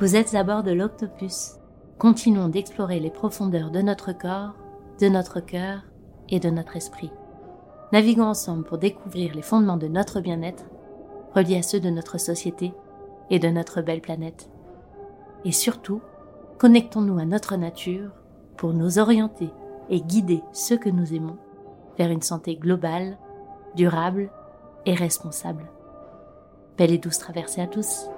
Vous êtes à bord de l'Octopus. Continuons d'explorer les profondeurs de notre corps, de notre cœur et de notre esprit. Naviguons ensemble pour découvrir les fondements de notre bien-être, reliés à ceux de notre société et de notre belle planète. Et surtout, connectons-nous à notre nature pour nous orienter et guider ceux que nous aimons vers une santé globale, durable et responsable. Belle et douce traversée à tous.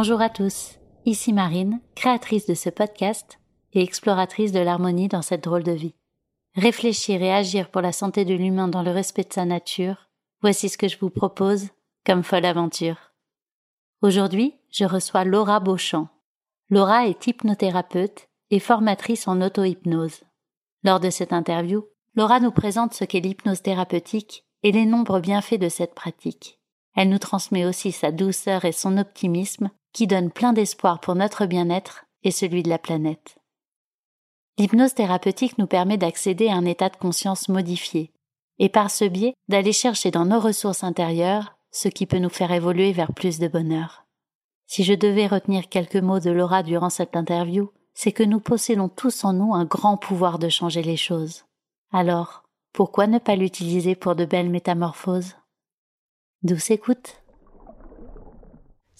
Bonjour à tous, ici Marine, créatrice de ce podcast et exploratrice de l'harmonie dans cette drôle de vie. Réfléchir et agir pour la santé de l'humain dans le respect de sa nature, voici ce que je vous propose comme folle aventure. Aujourd'hui, je reçois Laura Beauchamp. Laura est hypnothérapeute et formatrice en auto-hypnose. Lors de cette interview, Laura nous présente ce qu'est l'hypnose thérapeutique et les nombreux bienfaits de cette pratique. Elle nous transmet aussi sa douceur et son optimisme qui donne plein d'espoir pour notre bien-être et celui de la planète. L'hypnose thérapeutique nous permet d'accéder à un état de conscience modifié, et par ce biais d'aller chercher dans nos ressources intérieures ce qui peut nous faire évoluer vers plus de bonheur. Si je devais retenir quelques mots de Laura durant cette interview, c'est que nous possédons tous en nous un grand pouvoir de changer les choses. Alors, pourquoi ne pas l'utiliser pour de belles métamorphoses? Douce écoute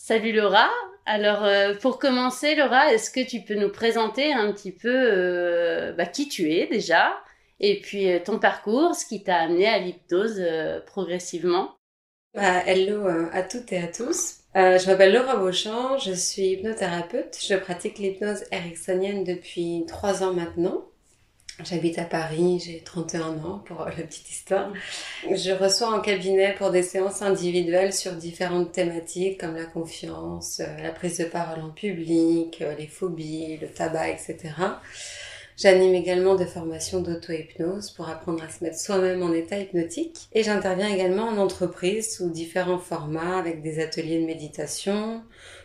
Salut Laura. Alors euh, pour commencer, Laura, est-ce que tu peux nous présenter un petit peu euh, bah, qui tu es déjà et puis euh, ton parcours, ce qui t'a amené à l'hypnose progressivement? Bah, Hello à toutes et à tous. je m'appelle Laura Beauchamp, je suis hypnothérapeute. Je pratique l'hypnose ericksonienne depuis trois ans maintenant. J'habite à Paris, j'ai 31 ans pour la petite histoire. Je reçois en cabinet pour des séances individuelles sur différentes thématiques comme la confiance, euh, la prise de parole en public, euh, les phobies, le tabac, etc. J'anime également des formations d'auto-hypnose pour apprendre à se mettre soi-même en état hypnotique. Et j'interviens également en entreprise sous différents formats avec des ateliers de méditation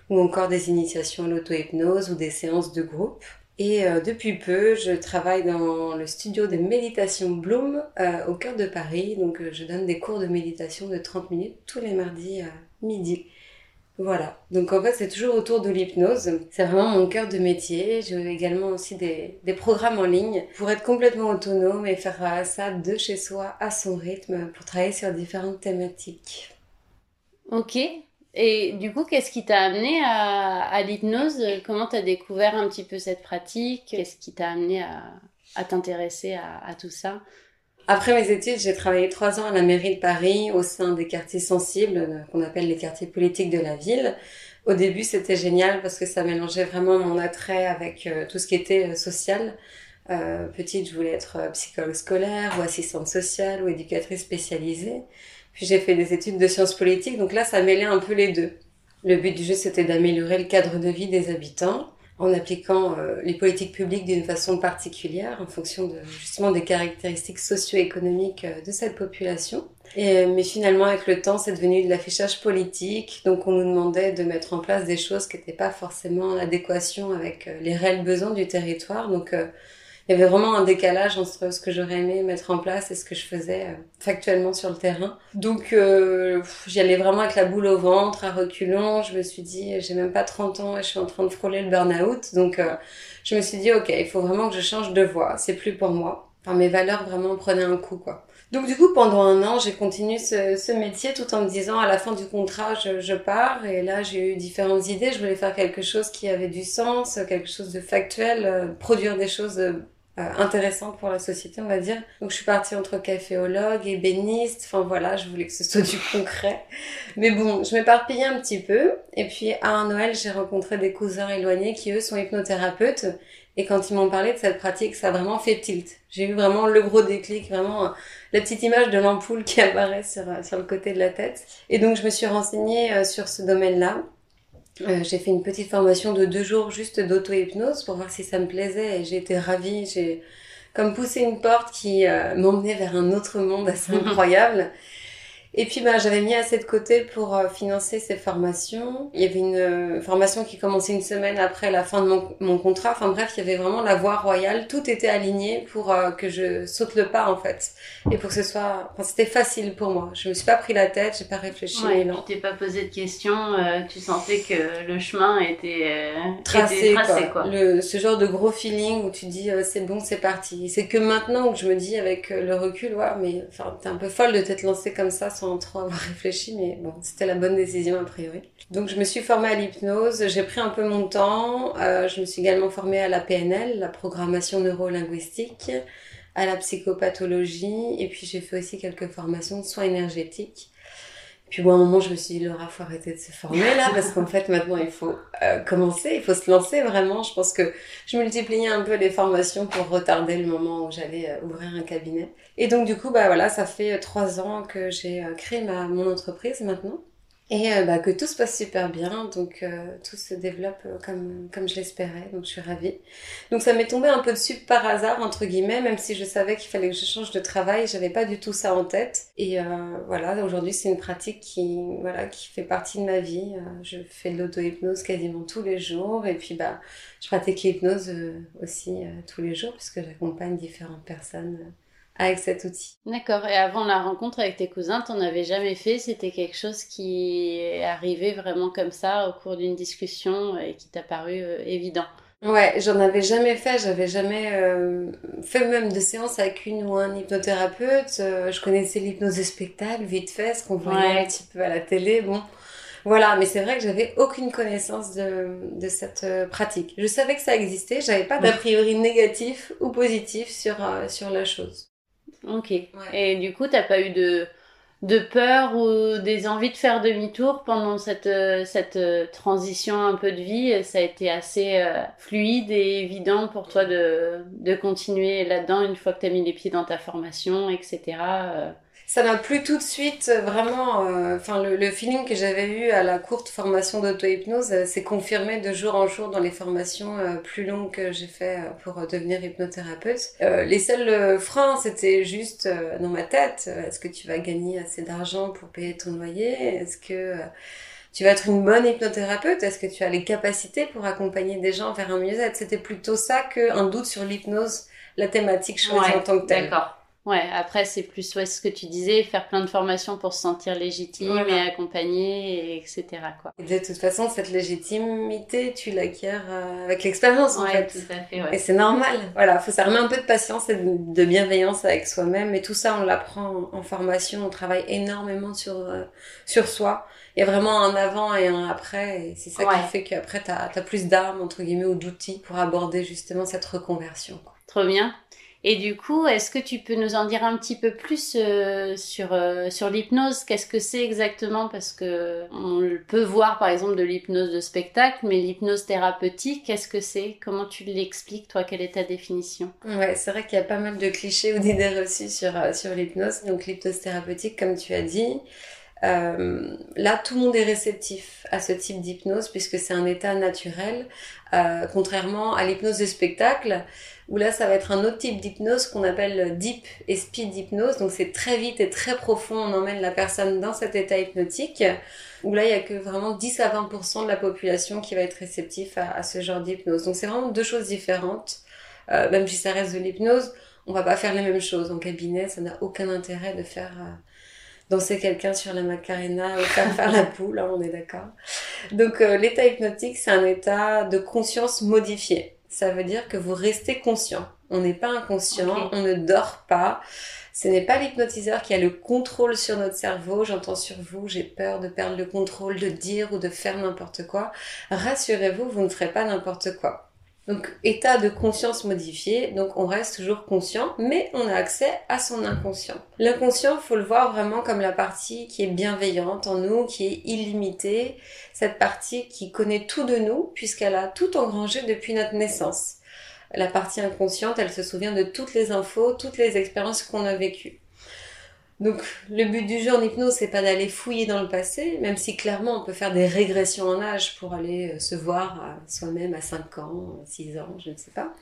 ou encore des initiations à l'auto-hypnose ou des séances de groupe. Et euh, depuis peu, je travaille dans le studio de méditation Bloom euh, au cœur de Paris. Donc euh, je donne des cours de méditation de 30 minutes tous les mardis à midi. Voilà. Donc en fait, c'est toujours autour de l'hypnose. C'est vraiment mon cœur de métier. J'ai également aussi des, des, programmes en ligne pour être complètement autonome et faire ça de chez soi à son rythme pour travailler sur différentes thématiques. Ok, et du coup, qu'est-ce qui t'a amené à, l'hypnose? Comment t'as découvert un petit peu cette pratique? Qu'est-ce qui t'a amené à, t'intéresser à, tout ça? Après mes études, j'ai travaillé trois ans à la mairie de Paris au sein des quartiers sensibles euh, qu'on appelle les quartiers politiques de la ville. Au début, c'était génial parce que ça mélangeait vraiment mon attrait avec euh, tout ce qui était euh, social. petite, je voulais être psychologue scolaire ou assistante sociale ou éducatrice spécialisée. Puis j'ai fait des études de sciences politiques, donc là, ça mêlait un peu les deux. Le but du jeu, c'était d'améliorer le cadre de vie des habitants en appliquant euh, les politiques publiques d'une façon particulière en fonction de justement des caractéristiques socio-économiques euh, de cette population. Et, mais finalement, avec le temps, c'est devenu de l'affichage politique. Donc, on nous demandait de mettre en place des choses qui n'étaient pas forcément en adéquation avec euh, les réels besoins du territoire. Donc, il y avait vraiment un décalage entre ce que j'aurais aimé mettre en place et ce que je faisais euh, factuellement sur le terrain. Donc euh, j'y allais vraiment avec la boule au ventre, à reculons. Je me suis dit, j'ai même pas 30 ans et je suis en train de frôler le burn-out. Donc euh, je me suis dit, ok, il faut vraiment que je change de voie. C'est plus pour moi. Enfin, mes valeurs vraiment prenaient un coup, quoi. Donc du coup, pendant un an, j'ai continué ce, ce, métier tout en me disant à la fin du contrat, je, je pars. Et là, j'ai eu différentes idées. Je voulais faire quelque chose qui avait du sens, quelque chose de factuel, euh, produire des choses euh, intéressante pour la société, on va dire. Donc je suis partie entre caféologue, ébéniste, enfin voilà, je voulais que ce soit du concret. Mais bon, je m'éparpillais un petit peu. Et puis à un Noël, j'ai rencontré des cousins éloignés qui eux sont hypnothérapeutes. Et quand ils m'ont parlé de cette pratique, ça a vraiment fait tilt. J'ai eu vraiment le gros déclic, vraiment la petite image de l'ampoule qui apparaît sur, sur le côté de la tête. Et donc je me suis renseignée euh, sur ce domaine-là. Euh, j'ai fait une petite formation de deux jours juste d'auto-hypnose pour voir si ça me plaisait et j'ai été ravie. J'ai comme poussé une porte qui euh, m'emmenait vers un autre monde assez incroyable. Et puis bah, j'avais mis assez de côté pour euh, financer ces formations. Il y avait une euh, formation qui commençait une semaine après la fin de mon, mon, contrat. Enfin bref, il y avait vraiment la voie royale. Tout était aligné pour euh, que je saute le pas en fait. Et pour que ce soit... Enfin c'était facile pour moi. Je me suis pas pris la tête, j'ai pas réfléchi. Ouais, tu t'es pas posé de questions. tu sentais que le chemin était tracé. tracé quoi. Le, ce genre de gros feeling où tu dis c'est bon, c'est parti. C'est que maintenant que je me dis avec le recul, ouais, mais enfin t'es un peu folle de t'être lancée comme ça sans trop avoir réfléchi, mais bon, c'était la bonne décision a priori. Donc je me suis formée à l'hypnose, j'ai pris un peu mon temps, euh, je me suis également formée à la PNL, la programmation neurolinguistique, à la psychopathologie, et puis j'ai fait aussi quelques formations de soins énergétiques. Puis bon, à un moment, je me suis dit, Laura, faut arrêter de se former là, parce qu'en fait, maintenant, il faut euh, commencer, il faut se lancer vraiment. Je pense que je multipliais un peu les formations pour retarder le moment où j'allais euh, ouvrir un cabinet. Et donc, du coup, bah voilà, ça fait euh, trois ans que j'ai créé ma, mon entreprise maintenant et euh, bah, que tout se passe super bien, donc euh, tout se développe euh, comme, comme je l'espérais, donc je suis ravie. Donc ça m'est tombé un peu dessus par hasard, entre guillemets, même si je savais qu'il fallait que je change de travail, j'avais pas du tout ça en tête. Et voilà, aujourd'hui c'est une pratique qui, voilà, qui fait partie de ma vie. je fais de l'auto-hypnose quasiment tous les jours, et puis bah, je pratique l'hypnose aussi tous les jours, puisque j'accompagne différentes personnes avec cet outil. D'accord. Et avant la rencontre avec tes cousins, t'en avais jamais fait? C'était quelque chose qui est arrivé vraiment comme ça au cours d'une discussion et qui t'a paru euh, évident? Ouais, j'en avais jamais fait, j'avais jamais euh, fait même de séance avec une ou un hypnothérapeute. Euh, je connaissais l'hypnose de spectacle, vite fait, ce qu'on voyait un petit peu à la télé. Bon, voilà, mais c'est vrai que j'avais aucune connaissance de, de cette pratique. Je savais que ça existait, j'avais pas d'a priori négatif ou positif sur, sur la chose. Ok. Et du coup, t'as pas eu de, de peur ou des envies de faire demi-tour pendant cette, euh, cette euh, transition un peu de vie? Ça a été assez euh, fluide et évident pour toi de, de continuer là-dedans une fois que t'as mis les pieds dans ta formation, etc ça m'a plu tout de suite, euh, vraiment. Euh, enfin, le, feeling que j'avais eu à la courte formation d'auto-hypnose euh, s'est confirmé de jour en jour dans les formations plus longues que j'ai fait pour devenir hypnothérapeute. les seuls freins, c'était juste dans ma tête. Est-ce que tu vas gagner assez d'argent pour payer ton loyer? Est-ce que tu vas être une bonne hypnothérapeute? Est-ce que tu as les capacités pour accompagner des gens vers un mieux-être? C'était plutôt ça qu'un doute sur l'hypnose, la thématique choisie en tant que telle. D'accord. Ouais, après, c'est plus ouais, ce que tu disais, faire plein de formations pour se sentir légitime et accompagné, etc. Quoi. Et de toute façon, cette légitimité, tu l'acquiers euh, avec l'expérience, en fait. Tout à fait ouais. Et c'est normal. Voilà, faut ça remet un peu de patience et de bienveillance avec soi-même. Et tout ça, on l'apprend en formation. On travaille énormément sur, euh, sur soi. Il y a vraiment un avant et un après. Et c'est ça qui fait qu'après, tu as, plus d'armes, entre guillemets, ou d'outils pour aborder justement cette reconversion. Quoi. Trop bien. Et du coup, est-ce que tu peux nous en dire un petit peu plus euh, sur euh, sur l'hypnose? Qu'est-ce que c'est exactement? Parce que on peut voir par exemple de l'hypnose de spectacle, mais l'hypnose thérapeutique, qu'est-ce que c'est? Comment tu l'expliques toi? Quelle est ta définition? Ouais, c'est vrai qu'il y a pas mal de clichés ou d'idées reçues sur euh, sur l'hypnose. Donc l'hypnose thérapeutique, comme tu as dit. Là, tout le monde est réceptif à ce type d'hypnose puisque c'est un état naturel, contrairement à l'hypnose de spectacle où là ça va être un autre type d'hypnose qu'on appelle deep et speed hypnose. Donc c'est très vite et très profond, on emmène la personne dans cet état hypnotique, où là il y a que vraiment 10 à 20% de la population qui va être réceptif à, ce genre d'hypnose. Donc c'est vraiment deux choses différentes. Euh, même si ça reste de l'hypnose, on va pas faire les mêmes choses en cabinet, ça n'a aucun intérêt de faire euh, danser quelqu'un sur la macarena ou faire faire la poule, hein, on est d'accord. Donc euh, l'état hypnotique, c'est un état de conscience modifié ça veut dire que vous restez conscient. On n'est pas inconscient, on ne dort pas. Ce n'est pas l'hypnotiseur qui a le contrôle sur notre cerveau. J'entends sur vous, j'ai peur de perdre le contrôle, de dire ou de faire n'importe quoi. Rassurez-vous, vous ne ferez pas n'importe quoi. Donc, état de conscience modifié, donc on reste toujours conscient, mais on a accès à son inconscient. L'inconscient, faut le voir vraiment comme la partie qui est bienveillante en nous, qui est illimitée, cette partie qui connaît tout de nous, puisqu'elle a tout engrangé depuis notre naissance. La partie inconsciente, elle se souvient de toutes les infos, toutes les expériences qu'on a vécues. Donc le but du jeu en hypnose, c'est pas d'aller fouiller dans le passé, même si clairement on peut faire des régressions en âge pour aller euh, se voir soi-même à 5 ans, 6 ans, je ne sais pas.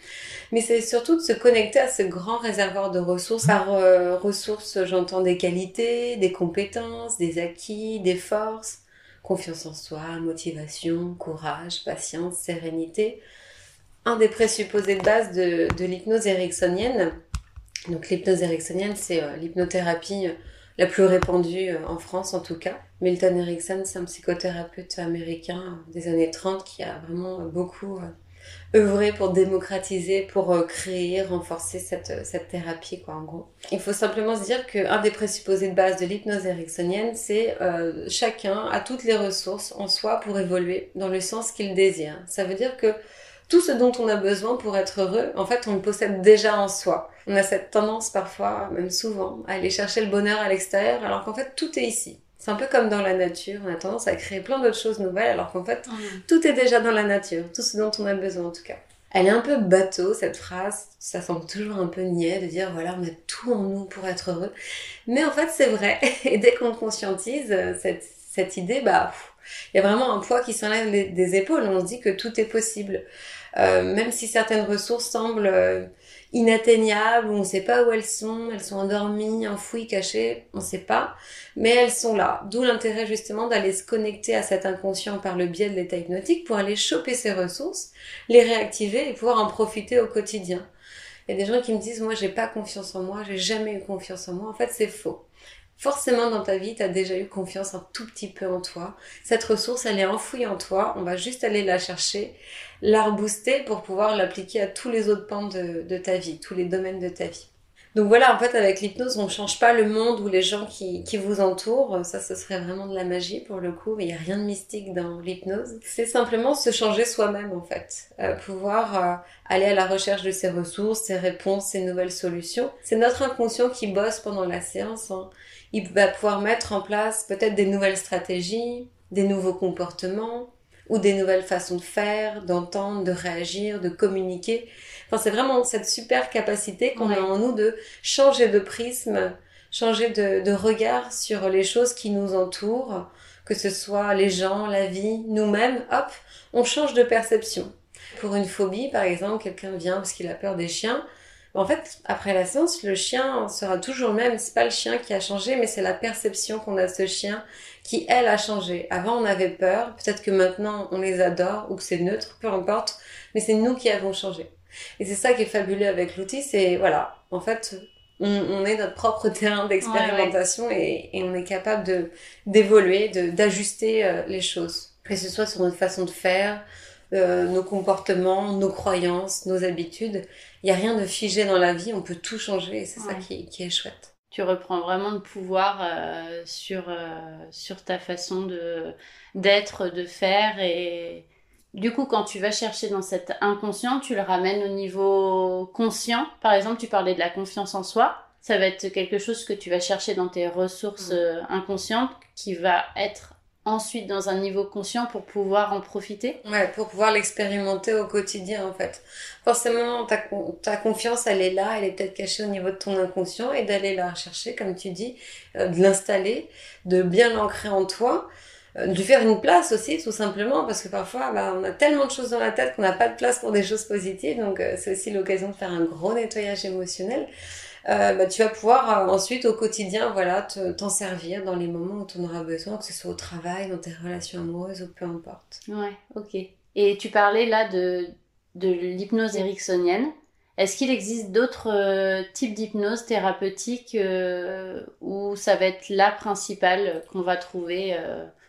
Mais c'est surtout de se connecter à ce grand réservoir de ressources. Par euh, ressources, j'entends des qualités, des compétences, des acquis, des forces, confiance en soi, motivation, courage, patience, sérénité. Un des présupposés de base de, de l'hypnose ericksonienne, donc l'hypnose ericksonienne, c'est euh, l'hypnothérapie euh, la plus répandue euh, en France en tout cas. Milton Erickson, c'est un psychothérapeute américain des années 30 qui a vraiment beaucoup œuvré pour démocratiser, pour créer, renforcer cette, cette thérapie quoi en gros. Il faut simplement se dire qu'un des présupposés de base de l'hypnose ericksonienne, c'est chacun a toutes les ressources en soi pour évoluer dans le sens qu'il désire. Ça veut dire que tout ce dont on a besoin pour être heureux, en fait, on le possède déjà en soi. On a cette tendance parfois, même souvent, à aller chercher le bonheur à l'extérieur, alors qu'en fait, tout est ici. C'est un peu comme dans la nature, on a tendance à créer plein d'autres choses nouvelles, alors qu'en fait, tout est déjà dans la nature, tout ce dont on a besoin en tout cas. Elle est un peu bateau, cette phrase, ça semble toujours un peu niais de dire, voilà, on a tout en nous pour être heureux. Mais en fait, c'est vrai, et dès qu'on conscientise euh, cette, cette idée, bah, il y a vraiment un poids qui s'enlève des épaules, on se dit que tout est possible. Euh, même si certaines ressources semblent euh, inatteignables, on ne sait pas où elles sont, elles sont endormies, enfouies, cachées, on ne sait pas, mais elles sont là. D'où l'intérêt justement d'aller se connecter à cet inconscient par le biais de l'état hypnotique pour aller choper ces ressources, les réactiver et pouvoir en profiter au quotidien. Il y a des gens qui me disent moi j'ai pas confiance en moi, j'ai jamais eu confiance en moi. En fait c'est faux. Forcément dans ta vie, tu as déjà eu confiance un tout petit peu en toi. Cette ressource, elle est enfouie en toi, on va juste aller la chercher la rebooster pour pouvoir l'appliquer à tous les autres pans de, ta vie, tous les domaines de ta vie. Donc voilà, en fait, avec l'hypnose, on ne change pas le monde ou les gens qui, vous entourent. Ça, ce serait vraiment de la magie pour le coup. Il n'y a rien de mystique dans l'hypnose. C'est simplement se changer soi-même, en fait. Euh, pouvoir euh, aller à la recherche de ses ressources, ses réponses, ses nouvelles solutions. C'est notre inconscient qui bosse pendant la séance. Hein. Il va pouvoir mettre en place peut-être des nouvelles stratégies, des nouveaux comportements, ou des nouvelles façons de faire, d'entendre, de réagir, de communiquer. Enfin, c'est vraiment cette super capacité qu'on a en nous de changer de prisme, changer de, de, regard sur les choses qui nous entourent, que ce soit les gens, la vie, nous-mêmes, hop, on change de perception. Pour une phobie, par exemple, quelqu'un vient parce qu'il a peur des chiens, en fait, après la séance, le chien sera toujours le même. C'est pas le chien qui a changé, mais c'est la perception qu'on a de ce chien qui, elle, a changé. Avant, on avait peur. Peut-être que maintenant, on les adore ou que c'est neutre, peu importe. Mais c'est nous qui avons changé. Et c'est ça qui est fabuleux avec l'outil. C'est, voilà, en fait, on, est notre propre terrain d'expérimentation et, on est capable de d'évoluer, d'ajuster euh, les choses. Que ce soit sur notre façon de faire, euh, nos comportements, nos croyances, nos habitudes. Il n'y a rien de figé dans la vie, on peut tout changer et c'est ça qui, qui, est chouette. Tu reprends vraiment le pouvoir euh, sur, euh, sur ta façon de d'être, de faire et du coup quand tu vas chercher dans cet inconscient, tu le ramènes au niveau conscient. Par exemple, tu parlais de la confiance en soi. Ça va être quelque chose que tu vas chercher dans tes ressources inconscientes qui va être ensuite dans un niveau conscient pour pouvoir en profiter Ouais, pour pouvoir l'expérimenter au quotidien en fait. Forcément, ta, ta confiance, elle est là, elle est peut-être cachée au niveau de ton inconscient et d'aller la rechercher, comme tu dis, euh, de l'installer, de bien l'ancrer en toi, euh, de faire une place aussi tout simplement parce que parfois bah, on a tellement de choses dans la tête qu'on n'a pas de place pour des choses positives donc euh, c'est aussi l'occasion de faire un gros nettoyage émotionnel. Euh, bah, tu vas pouvoir euh, ensuite au quotidien voilà t'en servir dans les moments où tu en auras besoin, que ce soit au travail, dans tes relations amoureuses ou peu importe. Ouais, ok. Et tu parlais là de, de l'hypnose ericksonienne. Est-ce qu'il existe d'autres euh, types d'hypnose thérapeutique où ça va être la principale qu'on va trouver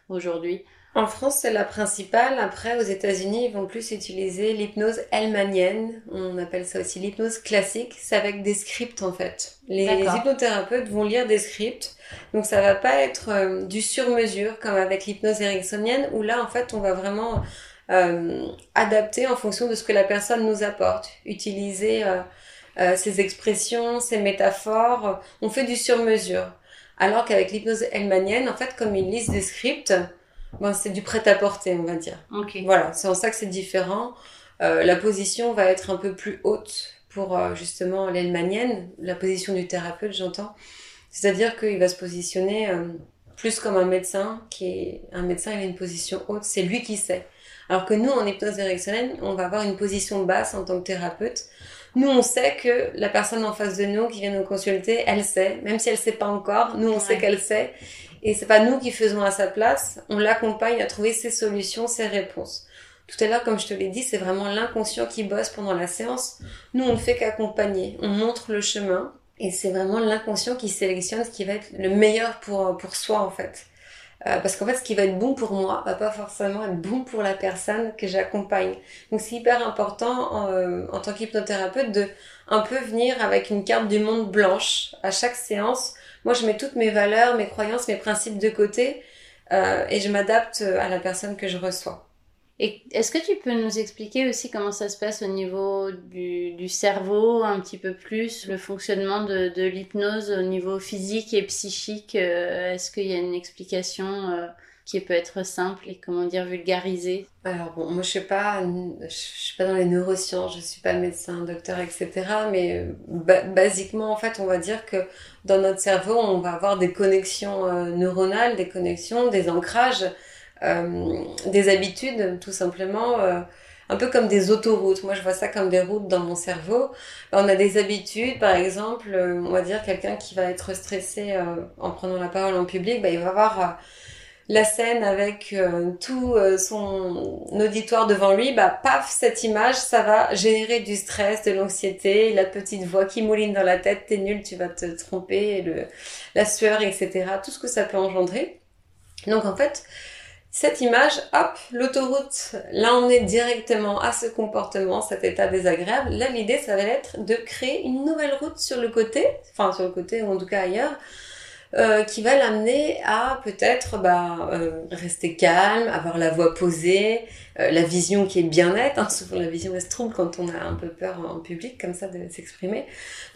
aujourd'hui? En France, c'est la principale. Après, aux États-Unis, ils vont plus utiliser l'hypnose helmanienne. On appelle ça aussi l'hypnose classique. C'est avec des scripts, en fait. Les hypnothérapeutes vont lire des scripts. Donc, ça va pas être euh, du sur-mesure, comme avec l'hypnose ericksonienne, où là, en fait, on va vraiment euh, adapter en fonction de ce que la personne nous apporte. Utiliser euh, euh ses expressions, ses métaphores. On fait du sur-mesure. Alors qu'avec l'hypnose helmanienne, en fait, comme ils lisent des scripts, Bon, c'est du prêt-à-porter, on va dire. Voilà, c'est en ça que c'est différent. Euh, la position va être un peu plus haute pour euh, justement l'Elmanienne, la position du thérapeute, j'entends. C'est-à-dire qu'il va se positionner euh, plus comme un médecin, qui est un médecin, il a une position haute, c'est lui qui sait. Alors que nous, en hypnose directionnelle, on va avoir une position basse en tant que thérapeute. Nous, on sait que la personne en face de nous qui vient nous consulter, elle sait, même si elle sait pas encore, nous, on sait qu'elle sait. Et c'est pas nous qui faisons à sa place, on l'accompagne à trouver ses solutions, ses réponses. Tout à l'heure, comme je te l'ai dit, c'est vraiment l'inconscient qui bosse pendant la séance. Nous, on ne fait qu'accompagner. On montre le chemin. Et c'est vraiment l'inconscient qui sélectionne ce qui va être le meilleur pour, pour soi, en fait. Euh, parce qu'en fait, ce qui va être bon pour moi va pas forcément être bon pour la personne que j'accompagne. Donc c'est hyper important en, euh, en tant qu'hypnothérapeute de un peu venir avec une carte du monde blanche à chaque séance. Moi, je mets toutes mes valeurs, mes croyances, mes principes de côté euh, et je m'adapte à la personne que je reçois. Est-ce que tu peux nous expliquer aussi comment ça se passe au niveau du, cerveau, un petit peu plus, le fonctionnement de, l'hypnose au niveau physique et psychique euh, Est-ce qu'il y a une explication euh, qui peut être simple et comment dire vulgarisée Alors bon, moi je sais pas, je suis pas dans les neurosciences, je suis pas médecin, docteur, etc. Mais euh, basiquement en fait, on va dire que dans notre cerveau, on va avoir des connexions neuronales, des connexions, des ancrages euh, des habitudes, tout simplement euh, un peu comme des autoroutes. Moi, je vois ça comme des routes dans mon cerveau. On a des habitudes, par exemple, euh, on va dire quelqu'un qui va être stressé en prenant la parole en public, bah, il va avoir la scène avec tout son auditoire devant lui, bah paf, cette image, ça va générer du stress, de l'anxiété, la petite voix qui mouline dans la tête, t'es nul, tu vas te tromper, le, la sueur, etc. Tout ce que ça peut engendrer. Donc en fait, cette image, hop, l'autoroute, là on est directement à ce comportement, cet état désagréable. Là l'idée ça va être de créer une nouvelle route sur le côté, enfin sur le côté ou en tout cas ailleurs, euh, qui va l'amener à peut-être bah, euh, rester calme, avoir la voix posée, euh, la vision qui est bien nette. Hein, souvent la vision elle se trouble quand on a un peu peur en public comme ça de s'exprimer.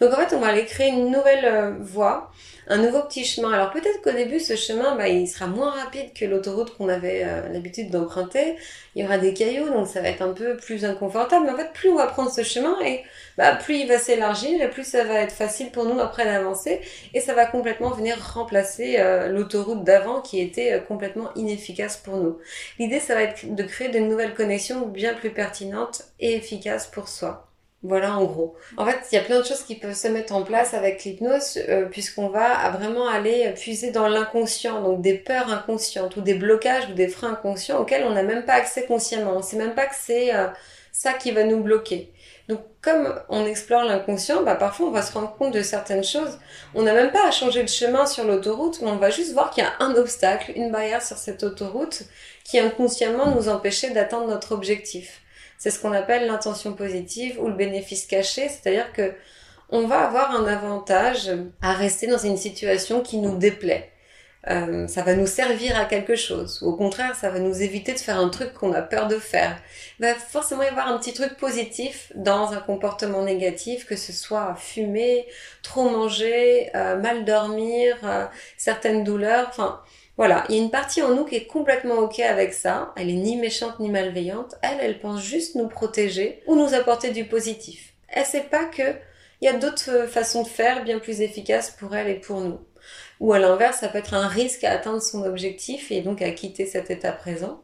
Donc en fait on va aller créer une nouvelle voie un nouveau petit chemin. Alors peut-être qu'au début, ce chemin, bah, il sera moins rapide que l'autoroute qu'on avait euh, l'habitude d'emprunter. Il y aura des cailloux, donc ça va être un peu plus inconfortable. Mais en fait, plus on va prendre ce chemin, et bah, plus il va s'élargir, et plus ça va être facile pour nous après d'avancer. Et ça va complètement venir remplacer euh, l'autoroute d'avant qui était euh, complètement inefficace pour nous. L'idée, ça va être de créer de nouvelles connexions bien plus pertinentes et efficaces pour soi. Voilà en gros. En fait, il y a plein de choses qui peuvent se mettre en place avec l'hypnose euh, puisqu'on va vraiment aller puiser dans l'inconscient, donc des peurs inconscientes ou des blocages ou des freins inconscients auxquels on n'a même pas accès consciemment. On sait même pas que c'est euh, ça qui va nous bloquer. Donc comme on explore l'inconscient, bah, parfois on va se rendre compte de certaines choses. On n'a même pas à changer de chemin sur l'autoroute, mais on va juste voir qu'il y a un obstacle, une barrière sur cette autoroute qui inconsciemment nous empêchait d'atteindre notre objectif. C'est ce qu'on appelle l'intention positive ou le bénéfice caché, c'est-à-dire que on va avoir un avantage à rester dans une situation qui nous déplaît. Euh, ça va nous servir à quelque chose. Ou au contraire, ça va nous éviter de faire un truc qu'on a peur de faire. Il va forcément y avoir un petit truc positif dans un comportement négatif, que ce soit fumer, trop manger, euh, mal dormir, euh, certaines douleurs. Enfin, voilà, il y a une partie en nous qui est complètement ok avec ça. Elle est ni méchante ni malveillante. Elle, elle pense juste nous protéger ou nous apporter du positif. Elle sait pas que il y a d'autres euh, façons de faire bien plus efficaces pour elle et pour nous. Ou à l'inverse, ça peut être un risque à atteindre son objectif et donc à quitter cet état présent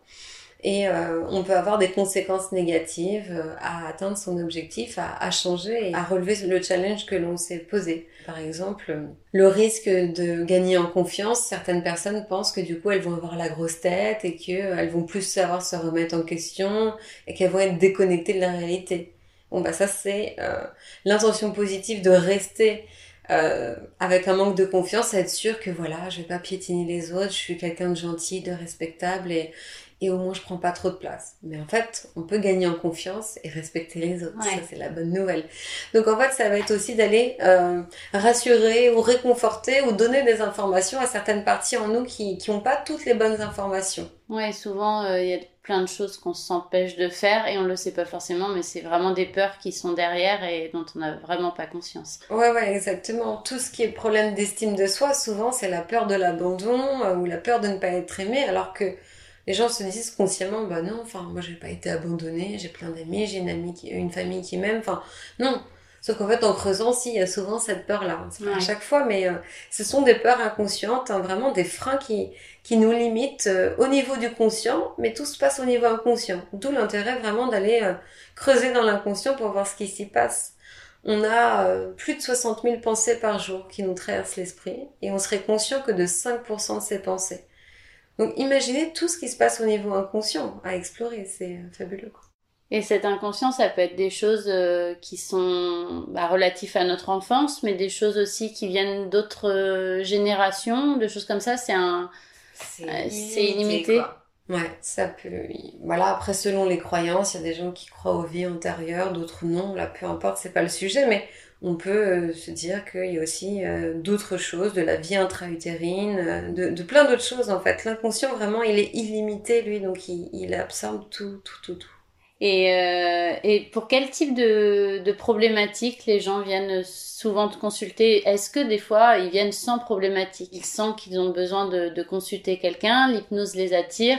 et euh, on peut avoir des conséquences négatives euh, à atteindre son objectif, à, changer et à relever le challenge que l'on s'est posé. Par exemple, le risque de gagner en confiance, certaines personnes pensent que du coup elles vont avoir la grosse tête et qu'elles vont plus savoir se remettre en question et qu'elles vont être déconnectées de la réalité. Bon bah ça c'est euh, l'intention positive de rester euh, avec un manque de confiance, être sûr que voilà, je vais pas piétiner les autres, je suis quelqu'un de gentil, de respectable et, et au moins je prends pas trop de place. Mais en fait, on peut gagner en confiance et respecter les autres. Ça, c'est la bonne nouvelle. Donc en fait, ça va être aussi d'aller euh, rassurer ou réconforter ou donner des informations à certaines parties en nous qui n'ont pas toutes les bonnes informations. Ouais, souvent, euh, il y a plein de choses qu'on s'empêche de faire et on le sait pas forcément, mais c'est vraiment des peurs qui sont derrière et dont on n'a vraiment pas conscience. Ouais, ouais, exactement. Tout ce qui est problème d'estime de soi, souvent, c'est la peur de l'abandon euh, ou la peur de ne pas être aimé, alors que les gens se disent consciemment bah non enfin moi j'ai pas été abandonnée j'ai plein d'amis j'ai une amie qui une famille qui m'aime enfin non Sauf qu'en fait, en creusant, si, il y a souvent cette peur-là. C'est pas à chaque fois, mais euh, ce sont des peurs inconscientes, hein, vraiment des freins qui, qui nous limitent euh, au niveau du conscient, mais tout se passe au niveau inconscient. D'où l'intérêt vraiment d'aller euh, creuser dans l'inconscient pour voir ce qui s'y passe. On a plus de 60 000 pensées par jour qui nous traversent l'esprit, et on serait conscient que de 5% de ces pensées. Donc imaginez tout ce qui se passe au niveau inconscient à explorer, c'est fabuleux. Quoi. Et cet inconscient, ça peut être des choses euh, qui sont bah, relatives à notre enfance, mais des choses aussi qui viennent d'autres euh, générations, de choses comme ça. C'est un, c'est euh, illimité. Ouais, ça peut. Voilà. Après, selon les croyances, il y a des gens qui croient aux vies antérieures, d'autres non. Là, peu importe, c'est pas le sujet, mais on peut se dire qu'il y a aussi d'autres choses, de la vie intra-utérine, de, de, plein d'autres choses en fait. L'inconscient vraiment, il est illimité lui, donc il, il absorbe tout, tout, tout, tout. Et, euh, et pour quel type de, de problématiques les gens viennent souvent te consulter? Est-ce que des fois ils viennent sans problématique? Ils sentent qu'ils ont besoin de, consulter quelqu'un, l'hypnose les attire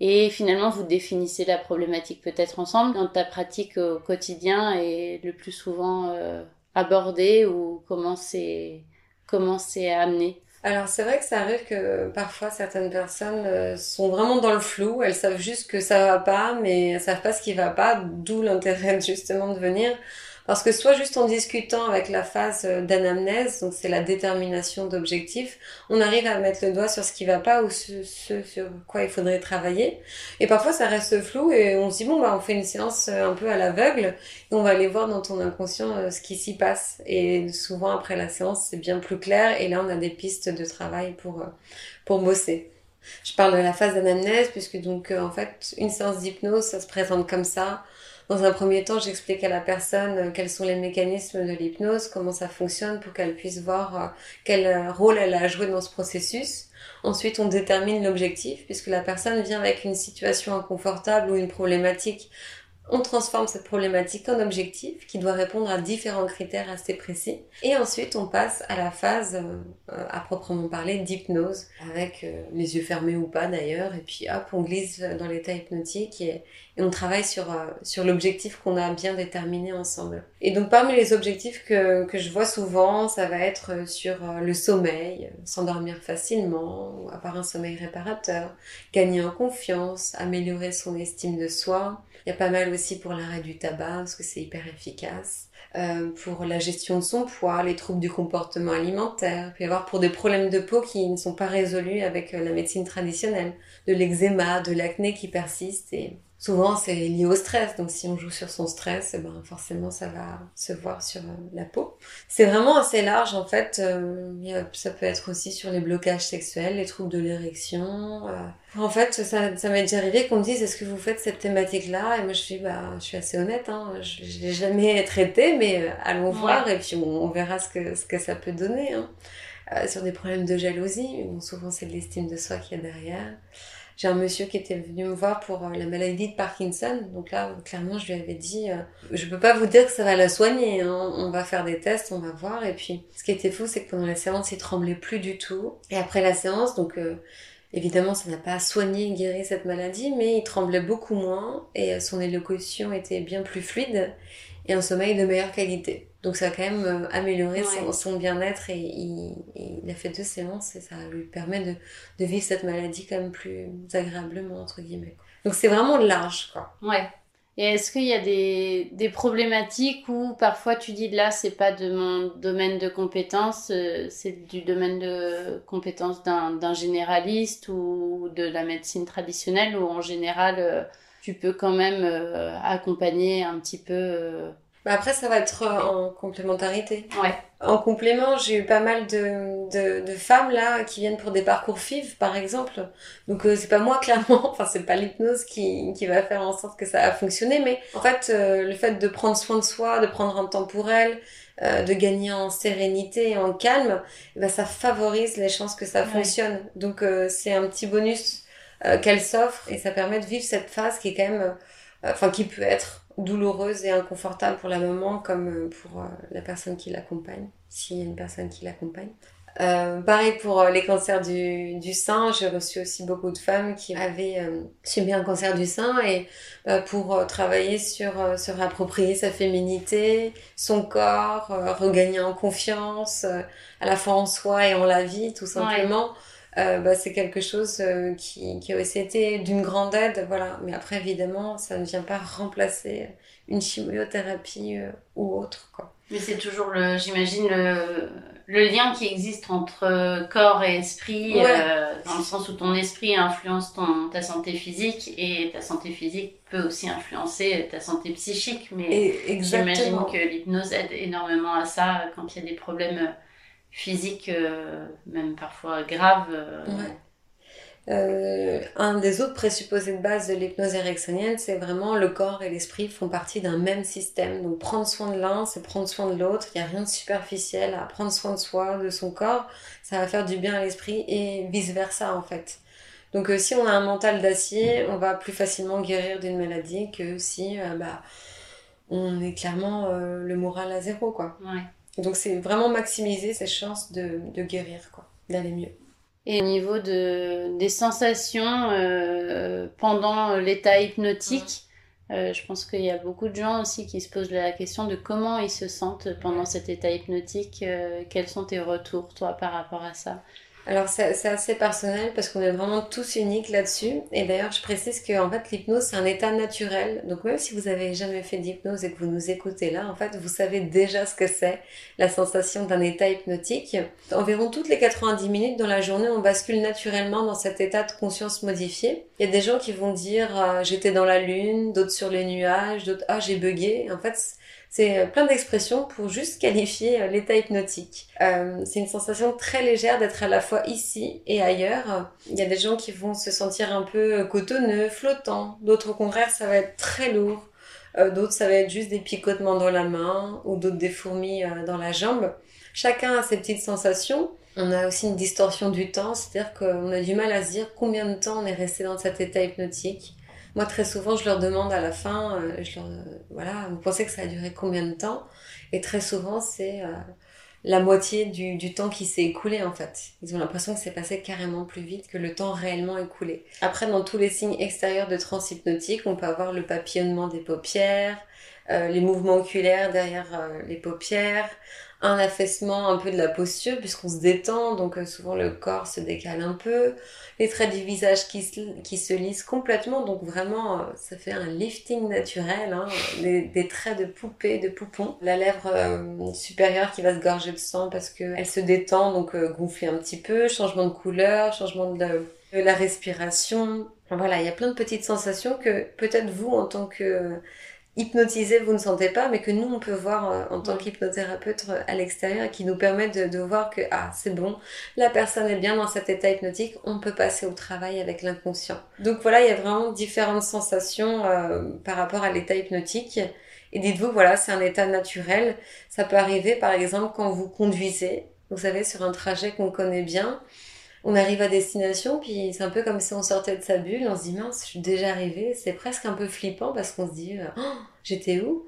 et finalement vous définissez la problématique peut-être ensemble dans ta pratique au quotidien et le plus souvent euh, abordée ou comment c'est comment c'est amené. Alors c'est vrai que ça arrive que parfois certaines personnes euh, sont vraiment dans le flou, elles savent juste que ça va pas, mais elles savent pas ce qui va pas, d'où l'intérêt justement de venir parce que soit juste en discutant avec la phase euh, d'anamnèse, donc c'est la détermination d'objectifs, on arrive à mettre le doigt sur ce qui va pas ou ce, sur quoi il faudrait travailler. Et parfois ça reste flou et on se dit bon bah on fait une séance euh, un peu à l'aveugle et on va aller voir dans ton inconscient euh, ce qui s'y passe. Et souvent après la séance c'est bien plus clair et là on a des pistes de travail pour pour bosser. Je parle de la phase d'anamnèse puisque donc en fait une séance d'hypnose ça se présente comme ça. Dans un premier temps, j'explique à la personne euh, quels sont les mécanismes de l'hypnose, comment ça fonctionne pour qu'elle puisse voir euh, quel euh, rôle elle a joué dans ce processus. Ensuite, on détermine l'objectif, puisque la personne vient avec une situation inconfortable ou une problématique on transforme cette problématique en objectif qui doit répondre à différents critères assez précis. Et ensuite, on passe à la phase euh, à proprement parler d'hypnose, avec euh, les yeux fermés ou pas d'ailleurs. Et puis hop, on glisse dans l'état hypnotique et, on travaille sur, euh, sur l'objectif qu'on a bien déterminé ensemble. Et donc parmi les objectifs que, que je vois souvent, ça va être sur le sommeil, s'endormir facilement, avoir un sommeil réparateur, gagner en confiance, améliorer son estime de soi, y a pas mal aussi pour l'arrêt du tabac, parce que c'est hyper efficace. Euh, pour la gestion de son poids, les troubles du comportement alimentaire, puis avoir pour des problèmes de peau qui ne sont pas résolus avec euh, la médecine traditionnelle, de l'eczéma, de l'acné qui persiste et souvent c'est lié au stress. Donc si on joue sur son stress, eh ben forcément ça va se voir sur euh, la peau. C'est vraiment assez large en fait. Euh, ça peut être aussi sur les blocages sexuels, les troubles de l'érection. Euh. En fait, ça, ça m'est déjà arrivé qu'on me dise est-ce que vous faites cette thématique-là? Et moi je suis bah je suis assez honnête. Hein. Je, je l'ai jamais traité, mais allons voir et puis on, verra ce que ce que ça peut donner. Hein. sur des problèmes de jalousie, bon, souvent c'est de l'estime de soi qui est derrière j'ai un monsieur qui était venu me voir pour euh, la maladie de Parkinson. Donc là, clairement, je lui avais dit, euh, je peux pas vous dire que ça va la soigner. Hein. On va faire des tests, on va voir. Et puis, ce qui était fou, c'est que pendant la séance, il tremblait plus du tout. Et après la séance, donc euh, évidemment, ça n'a pas soigné, guéri cette maladie, mais il tremblait beaucoup moins et son élocution était bien plus fluide et un sommeil de meilleure qualité. Donc ça a quand même euh, amélioré son, bien-être et il, il, a fait deux séances et ça lui permet de, de, vivre cette maladie quand même plus agréablement, entre guillemets. Donc c'est vraiment large, quoi. Ouais. Et est-ce qu'il y a des, des, problématiques où parfois tu dis là c'est pas de mon domaine de compétence, euh, c'est du domaine de compétence d'un généraliste ou de la médecine traditionnelle ou en général euh, tu peux quand même accompagner un petit peu bah après, ça va être euh, en complémentarité. Ouais. En complément, j'ai eu pas mal de, de, de, femmes là qui viennent pour des parcours FIV, par exemple. Donc euh, c'est pas moi clairement, enfin c'est pas l'hypnose qui, qui va faire en sorte que ça a fonctionné, mais en fait euh, le fait de prendre soin de soi, de prendre un temps pour elle, de gagner en sérénité et en calme, bah, ça favorise les chances que ça fonctionne. Donc c'est un petit bonus qu'elle s'offre et ça permet de vivre cette phase qui est quand même, enfin qui peut être douloureuse et inconfortable pour la maman comme euh, pour euh, la personne qui l'accompagne, s'il y a une personne qui l'accompagne. Euh, pareil pour euh, les cancers du, du sein, j'ai reçu aussi beaucoup de femmes qui avaient euh, subi un cancer du sein et euh, pour travailler sur se réapproprier sa féminité, son corps, regagner en confiance, à la fois en soi et en la vie, tout simplement. Bah, c'est quelque chose qui, qui a aussi été d'une grande aide, voilà. Mais après, évidemment, ça ne vient pas remplacer une chimiothérapie ou autre, quoi. Mais c'est toujours le, j'imagine, le, le lien qui existe entre euh, corps et esprit, euh, dans le sens où ton esprit influence ton, ta santé physique et ta santé physique peut aussi influencer ta santé psychique. Mais j'imagine que l'hypnose aide énormément à ça quand il y a des problèmes physiques, euh, même parfois graves. Ouais. Euh, un des autres présupposés de base de l'hypnose ericksonienne, c'est vraiment le corps et l'esprit font partie d'un même système. Donc prendre soin de l'un, c'est prendre soin de l'autre. Il n'y a rien de superficiel à prendre soin de soi, de son corps. Ça va faire du bien à l'esprit et vice versa en fait. Donc euh, si on a un mental d'acier, on va plus facilement guérir d'une maladie que si euh, bah, on est clairement euh, le moral à zéro quoi. Ouais. Donc c'est vraiment maximiser ses chances de, de guérir quoi, d'aller mieux. Et au niveau de, des sensations euh, pendant l'état hypnotique, euh, je pense qu'il y a beaucoup de gens aussi qui se posent la question de comment ils se sentent pendant cet état hypnotique. Euh, quels sont tes retours, toi, par rapport à ça? Alors c'est assez personnel parce qu'on est vraiment tous uniques là-dessus. Et d'ailleurs, je précise que en fait, l'hypnose c'est un état naturel. Donc même si vous avez jamais fait d'hypnose et que vous nous écoutez là, en fait, vous savez déjà ce que c'est la sensation d'un état hypnotique. Environ toutes les 90 minutes dans la journée, on bascule naturellement dans cet état de conscience modifié. Il y a des gens qui vont dire euh, j'étais dans la lune, d'autres sur les nuages, d'autres ah j'ai bugué. En fait, c'est euh, plein d'expressions pour juste qualifier euh, l'état hypnotique. Euh, c'est une sensation très légère d'être à la fois ici et ailleurs. Il y a des gens qui vont se sentir un peu cotonneux, flottants. D'autres au contraire, ça va être très lourd. d'autres, ça va être juste des picotements dans la main ou d'autres des fourmis dans la jambe. Chacun a ses petites sensations. On a aussi une distorsion du temps, c'est-à-dire qu'on a du mal à se dire combien de temps on est resté dans cet état hypnotique. Moi, très souvent, je leur demande à la fin, euh, je leur, voilà, vous pensez que ça a duré combien de temps? Et très souvent, c'est euh, la moitié du, du temps qui s'est écoulé, en fait. Ils ont l'impression que c'est passé carrément plus vite que le temps réellement écoulé. Après, dans tous les signes extérieurs de transe hypnotique, on peut avoir le papillonnement des paupières, euh, les mouvements oculaires derrière les paupières, un affaissement un peu de la posture puisqu'on se détend, donc souvent le corps se décale un peu, les traits du visage qui se, qui se lissent complètement, donc vraiment, euh, ça fait un lifting naturel, hein, des, traits de poupée, de poupon. La lèvre euh, supérieure qui va se gorger de sang parce qu'elle se détend, donc euh, gonfler un petit peu, changement de couleur, changement de la respiration. Voilà, il y a plein de petites sensations que peut-être vous, en tant que hypnotisé, vous ne sentez pas, mais que nous, on peut voir euh, en tant qu'hypnothérapeute euh, à l'extérieur et qui nous permet de, voir que, ah, c'est bon, la personne est bien dans cet état hypnotique, on peut passer au travail avec l'inconscient. Donc voilà, il y a vraiment différentes sensations euh, par rapport à l'état hypnotique. Et dites-vous, voilà, c'est un état naturel. Ça peut arriver, par exemple, quand vous conduisez, vous savez, sur un trajet qu'on connaît bien, on arrive à destination, puis c'est un peu comme si on sortait de sa bulle, on se dit mince, je suis déjà arrivée, c'est presque un peu flippant parce qu'on se dit oh, j'étais où?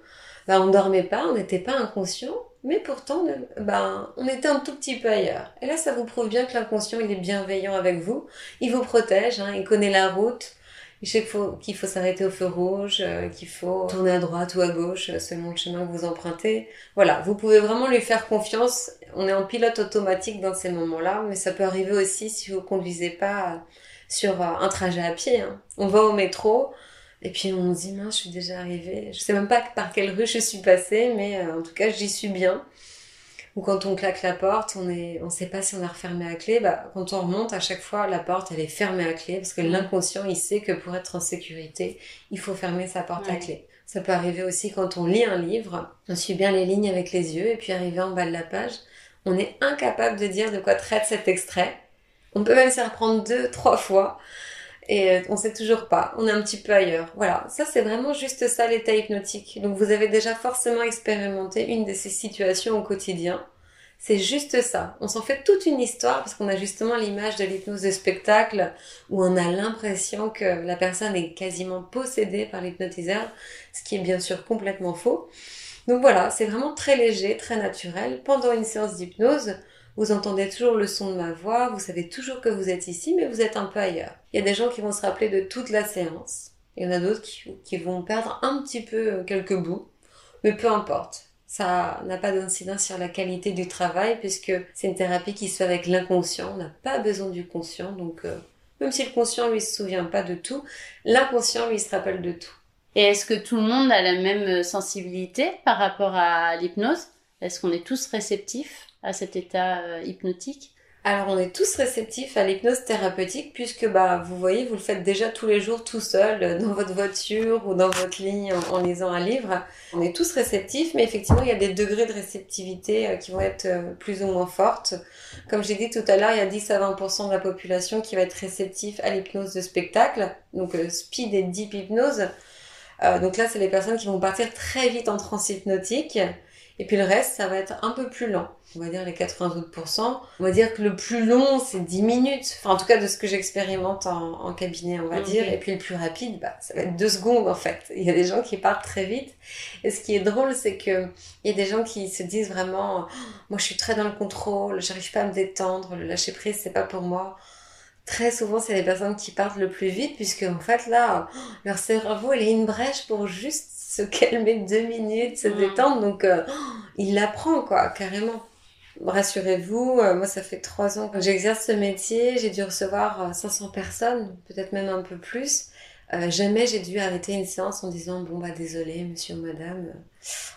Bah, on dormait pas, on n'était pas inconscient, mais pourtant bah, on était un tout petit peu ailleurs. Et là ça vous prouve bien que l'inconscient il est bienveillant avec vous, il vous protège, hein, il connaît la route, il sait qu'il faut, s'arrêter au feu rouge, euh, qu'il faut tourner à droite ou à gauche euh, selon le chemin que vous empruntez. Voilà, vous pouvez vraiment lui faire confiance. On est en pilote automatique dans ces moments-là, mais ça peut arriver aussi si vous conduisez pas sur euh, un trajet à pied. Hein. On va au métro, et puis on se dit, mince, je suis déjà arrivée. Je sais même pas par quelle rue je suis passée, mais en tout cas, j'y suis bien ou quand on claque la porte, on est, on sait pas si on a refermé à clé. Bah, quand on remonte, à chaque fois, la porte, elle est fermée à clé parce que l'inconscient, il sait que pour être en sécurité, il faut fermer sa porte à clé. Ça peut arriver aussi quand on lit un livre, on suit bien les lignes avec les yeux et puis arrivé en bas de la page, on est incapable de dire de quoi traite cet extrait. On peut même s'y reprendre deux, trois fois et euh, on sait toujours pas, on est un petit peu ailleurs. Voilà, ça c'est vraiment juste ça l'état hypnotique. Donc vous avez déjà forcément expérimenté une de ces situations au quotidien. C'est juste ça. On s'en fait toute une histoire parce qu'on a justement l'image de l'hypnose de spectacle où on a l'impression que la personne est quasiment possédée par l'hypnotiseur, ce qui est bien sûr complètement faux. Donc voilà, c'est vraiment très léger, très naturel. Pendant une séance d'hypnose, Vous entendez toujours le son de ma voix, vous savez toujours que vous êtes ici, mais vous êtes un peu ailleurs. Il y a des gens qui vont se rappeler de toute la séance. Il y en a d'autres qui, vont perdre un petit peu euh, quelques bouts, mais peu importe. Ça n'a pas d'incidence sur la qualité du travail puisque c'est une thérapie qui se fait avec l'inconscient. On n'a pas besoin du conscient, donc euh, même si le conscient lui se souvient pas de tout, l'inconscient lui se rappelle de tout. Et est-ce que tout le monde a la même euh, sensibilité par rapport à l'hypnose? Est-ce qu'on est tous réceptifs? À cet état hypnotique alors on est tous réceptifs à l'hypnose thérapeutique puisque bah vous voyez vous le faites déjà tous les jours tout seul euh, dans votre voiture ou dans votre lit en, lisant un livre. On est tous réceptifs mais effectivement il y a des degrés de réceptivité euh, qui vont être euh, plus ou moins fortes. Comme j'ai dit tout à l'heure, il y a 10 à 20% de la population qui va être réceptif à l'hypnose de spectacle, donc speed et deep hypnose. donc là c'est les personnes qui vont partir très vite en transe hypnotique et puis le reste, ça va être un peu plus lent. On va dire les 80 autres On va dire que le plus long, c'est 10 minutes. Enfin, en tout cas, de ce que j'expérimente en, cabinet, on va dire. Et puis le plus rapide, bah, ça va être deux secondes, en fait. Il y a des gens qui partent très vite. Et ce qui est drôle, c'est que il y a des gens qui se disent vraiment, oh, moi, je suis très dans le contrôle, j'arrive pas à me détendre, le lâcher prise, c'est pas pour moi très souvent, c'est les personnes qui partent le plus vite, puisque en fait, là, leur cerveau, il est une brèche pour juste se calmer deux minutes, se mm. détendre. Donc, euh, il l'apprend, quoi, carrément. Rassurez-vous, euh, moi, ça fait trois ans que j'exerce ce métier. J'ai dû recevoir 500 euh, personnes, peut-être même un peu plus. jamais j'ai dû arrêter une séance en disant bon bah désolé monsieur ou madame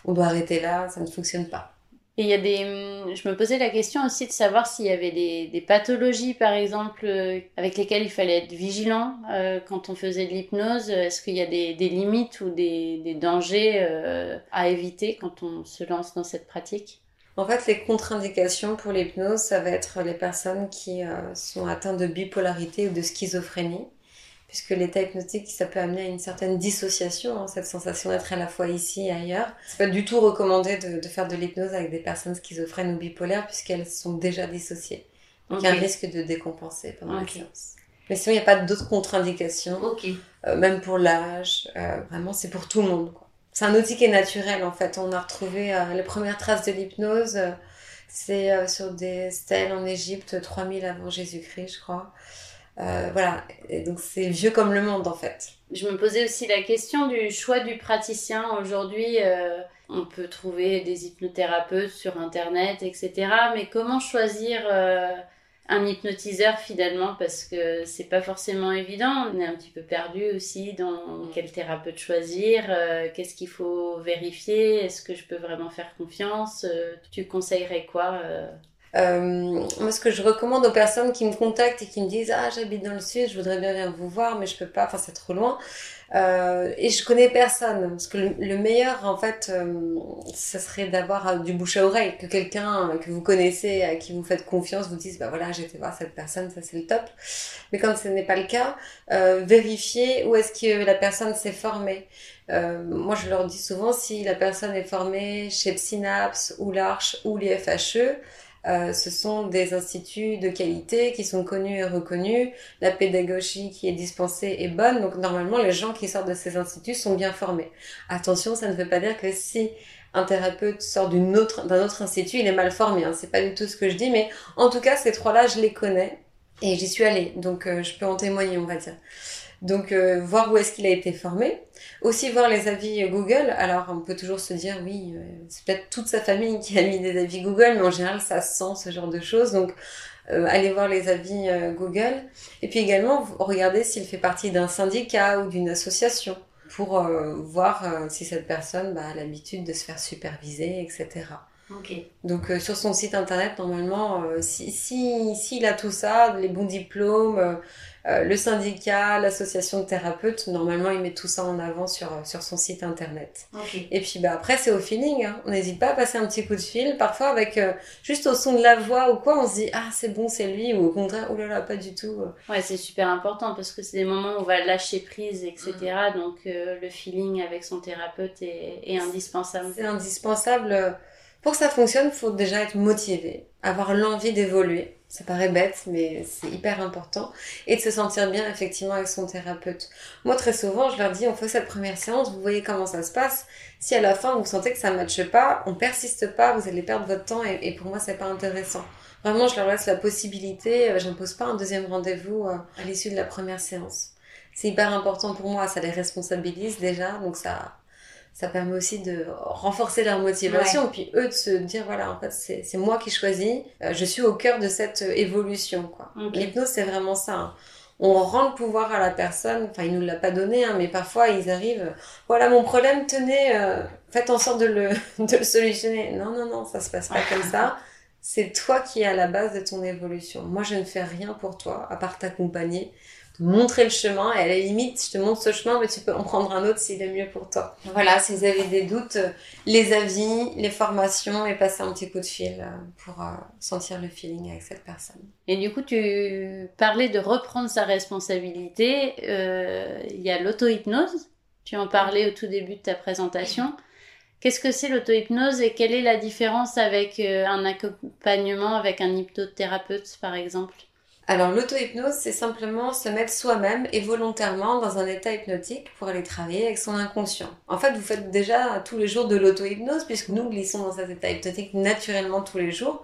on doit arrêter là ça ne fonctionne pas et il y a des, je me posais la question aussi de savoir s'il y avait des, des, pathologies, par exemple, euh, avec lesquelles il fallait être vigilant euh, quand on faisait de l'hypnose. Est-ce qu'il y a des, des, limites ou des, des dangers euh, à éviter quand on se lance dans cette pratique? En fait, les contre-indications pour l'hypnose, ça va être les personnes qui sont atteintes de bipolarité ou de schizophrénie puisque l'état hypnotique, ça peut amener à une certaine dissociation, hein, cette sensation d'être à la fois ici et ailleurs. C'est pas du tout recommandé de, de faire de l'hypnose avec des personnes schizophrènes ou bipolaires, puisqu'elles sont déjà dissociées. Donc il y a un risque de décompenser pendant la séance. Mais sinon, il n'y a pas d'autres contre-indications, euh, même pour l'âge. Euh, vraiment, c'est pour tout le monde. C'est un outil qui est naturel, en fait. On a retrouvé euh, les premières traces de l'hypnose. c'est sur des stèles en Égypte, 3000 avant Jésus-Christ, je crois. Euh, voilà, donc c'est vieux comme le monde en fait. Je me posais aussi la question du choix du praticien. Aujourd'hui, euh, on peut trouver des hypnothérapeutes sur Internet, etc. Mais comment choisir euh, un hypnotiseur finalement? Parce que c'est pas forcément évident. On est un petit peu perdu aussi dans quel thérapeute choisir, qu'est-ce qu'il faut vérifier, est-ce que je peux vraiment faire confiance? Tu conseillerais quoi moi, ce que je recommande aux personnes qui me contactent et qui me disent ah j'habite dans le sud, je voudrais bien venir vous voir, mais je peux pas, enfin c'est trop loin. Euh, et je connais personne, parce que le, meilleur en fait, euh, ça serait d'avoir euh, du bouche à oreille, que quelqu'un que vous connaissez, à qui vous faites confiance, vous dise bah voilà j'ai été voir cette personne, ça c'est le top. Mais quand ce n'est pas le cas, euh, vérifiez où est-ce que la personne s'est formée. Euh, moi, je leur dis souvent si la personne est formée chez Synapse ou l'Arche ou l'IFHE, euh, ce sont des instituts de qualité qui sont connus et reconnus. La pédagogie qui est dispensée est bonne. Donc normalement, les gens qui sortent de ces instituts sont bien formés. Attention, ça ne veut pas dire que si un thérapeute sort d'un autre, institut, il est mal formé. Hein. C'est pas du tout ce que je dis, mais en tout cas, ces trois-là, je les connais et j'y suis allée. Donc euh, je peux en témoigner, on va dire. Donc euh, voir où est-ce qu'il a été formé. Aussi voir les avis Google. Alors on peut toujours se dire oui, euh, c'est peut-être toute sa famille qui a mis des avis Google, mais en général ça sent ce genre de choses. Donc euh, allez voir les avis Google. Et puis également regarder s'il fait partie d'un syndicat ou d'une association pour voir si cette personne bah, a l'habitude de se faire superviser, etc. Donc sur son site internet, normalement, si s'il si, a tout ça, les bons diplômes, euh, le syndicat, l'association de thérapeutes, normalement, il met tout ça en avant sur, euh, sur son site internet. Et puis bah, après, c'est au feeling. Hein. On n'hésite pas à passer un petit coup de fil. Parfois, avec euh, juste au son de la voix ou quoi, on se dit Ah, c'est bon, c'est lui. Ou au contraire, oh là là, pas du tout. Ouais, c'est super important parce que c'est des moments où on va lâcher prise, etc. Mm. Donc, le feeling avec son thérapeute est, est indispensable. C'est indispensable. Pour que ça fonctionne, il faut déjà être motivé, avoir l'envie d'évoluer. Ça paraît bête, mais c'est hyper important. Et de se sentir bien effectivement avec son thérapeute. Moi, très souvent, je leur dis, on fait cette première séance, vous voyez comment ça se passe. Si à la fin, vous sentez que ça ne matche pas, on persiste pas, vous allez perdre votre temps et, pour moi, c'est pas intéressant. Vraiment, je leur laisse la possibilité. Euh, J'impose pas un deuxième rendez-vous euh, à l'issue de la première séance. C'est hyper important pour moi. Ça les responsabilise déjà, donc ça, ça permet aussi de renforcer leur motivation. Et puis eux de se dire voilà, en fait, c'est moi qui choisis. Euh, je suis au cœur de cette évolution. quoi. L'hypnose, c'est vraiment ça. Hein on rend le pouvoir à la personne. Enfin, il nous l'a pas donné, hein, mais parfois ils arrivent. Voilà, mon problème, tenez, euh, faites en sorte de le, de le solutionner. Non, non, non, ça se passe pas comme ça. C'est toi qui es à la base de ton évolution. Moi, je ne fais rien pour toi, à part t'accompagner montrer le chemin et à la limite je te montre ce chemin mais tu peux en prendre un autre s'il est mieux pour toi. Voilà, si vous avez des doutes, les avis, les formations et passer un petit coup de fil euh, pour euh, sentir le feeling avec cette personne. Et du coup, tu parlais de reprendre sa responsabilité. Euh, il y a l'auto-hypnose. Tu en parlais au tout début de ta présentation. Qu'est-ce que c'est l'auto-hypnose et quelle est la différence avec un accompagnement avec un hypnothérapeute par exemple? Alors l'auto-hypnose, c'est simplement se mettre soi-même et volontairement dans un état hypnotique pour aller travailler avec son inconscient. En fait, vous faites déjà tous les jours de l'auto-hypnose puisque nous glissons dans cet état hypnotique naturellement tous les jours.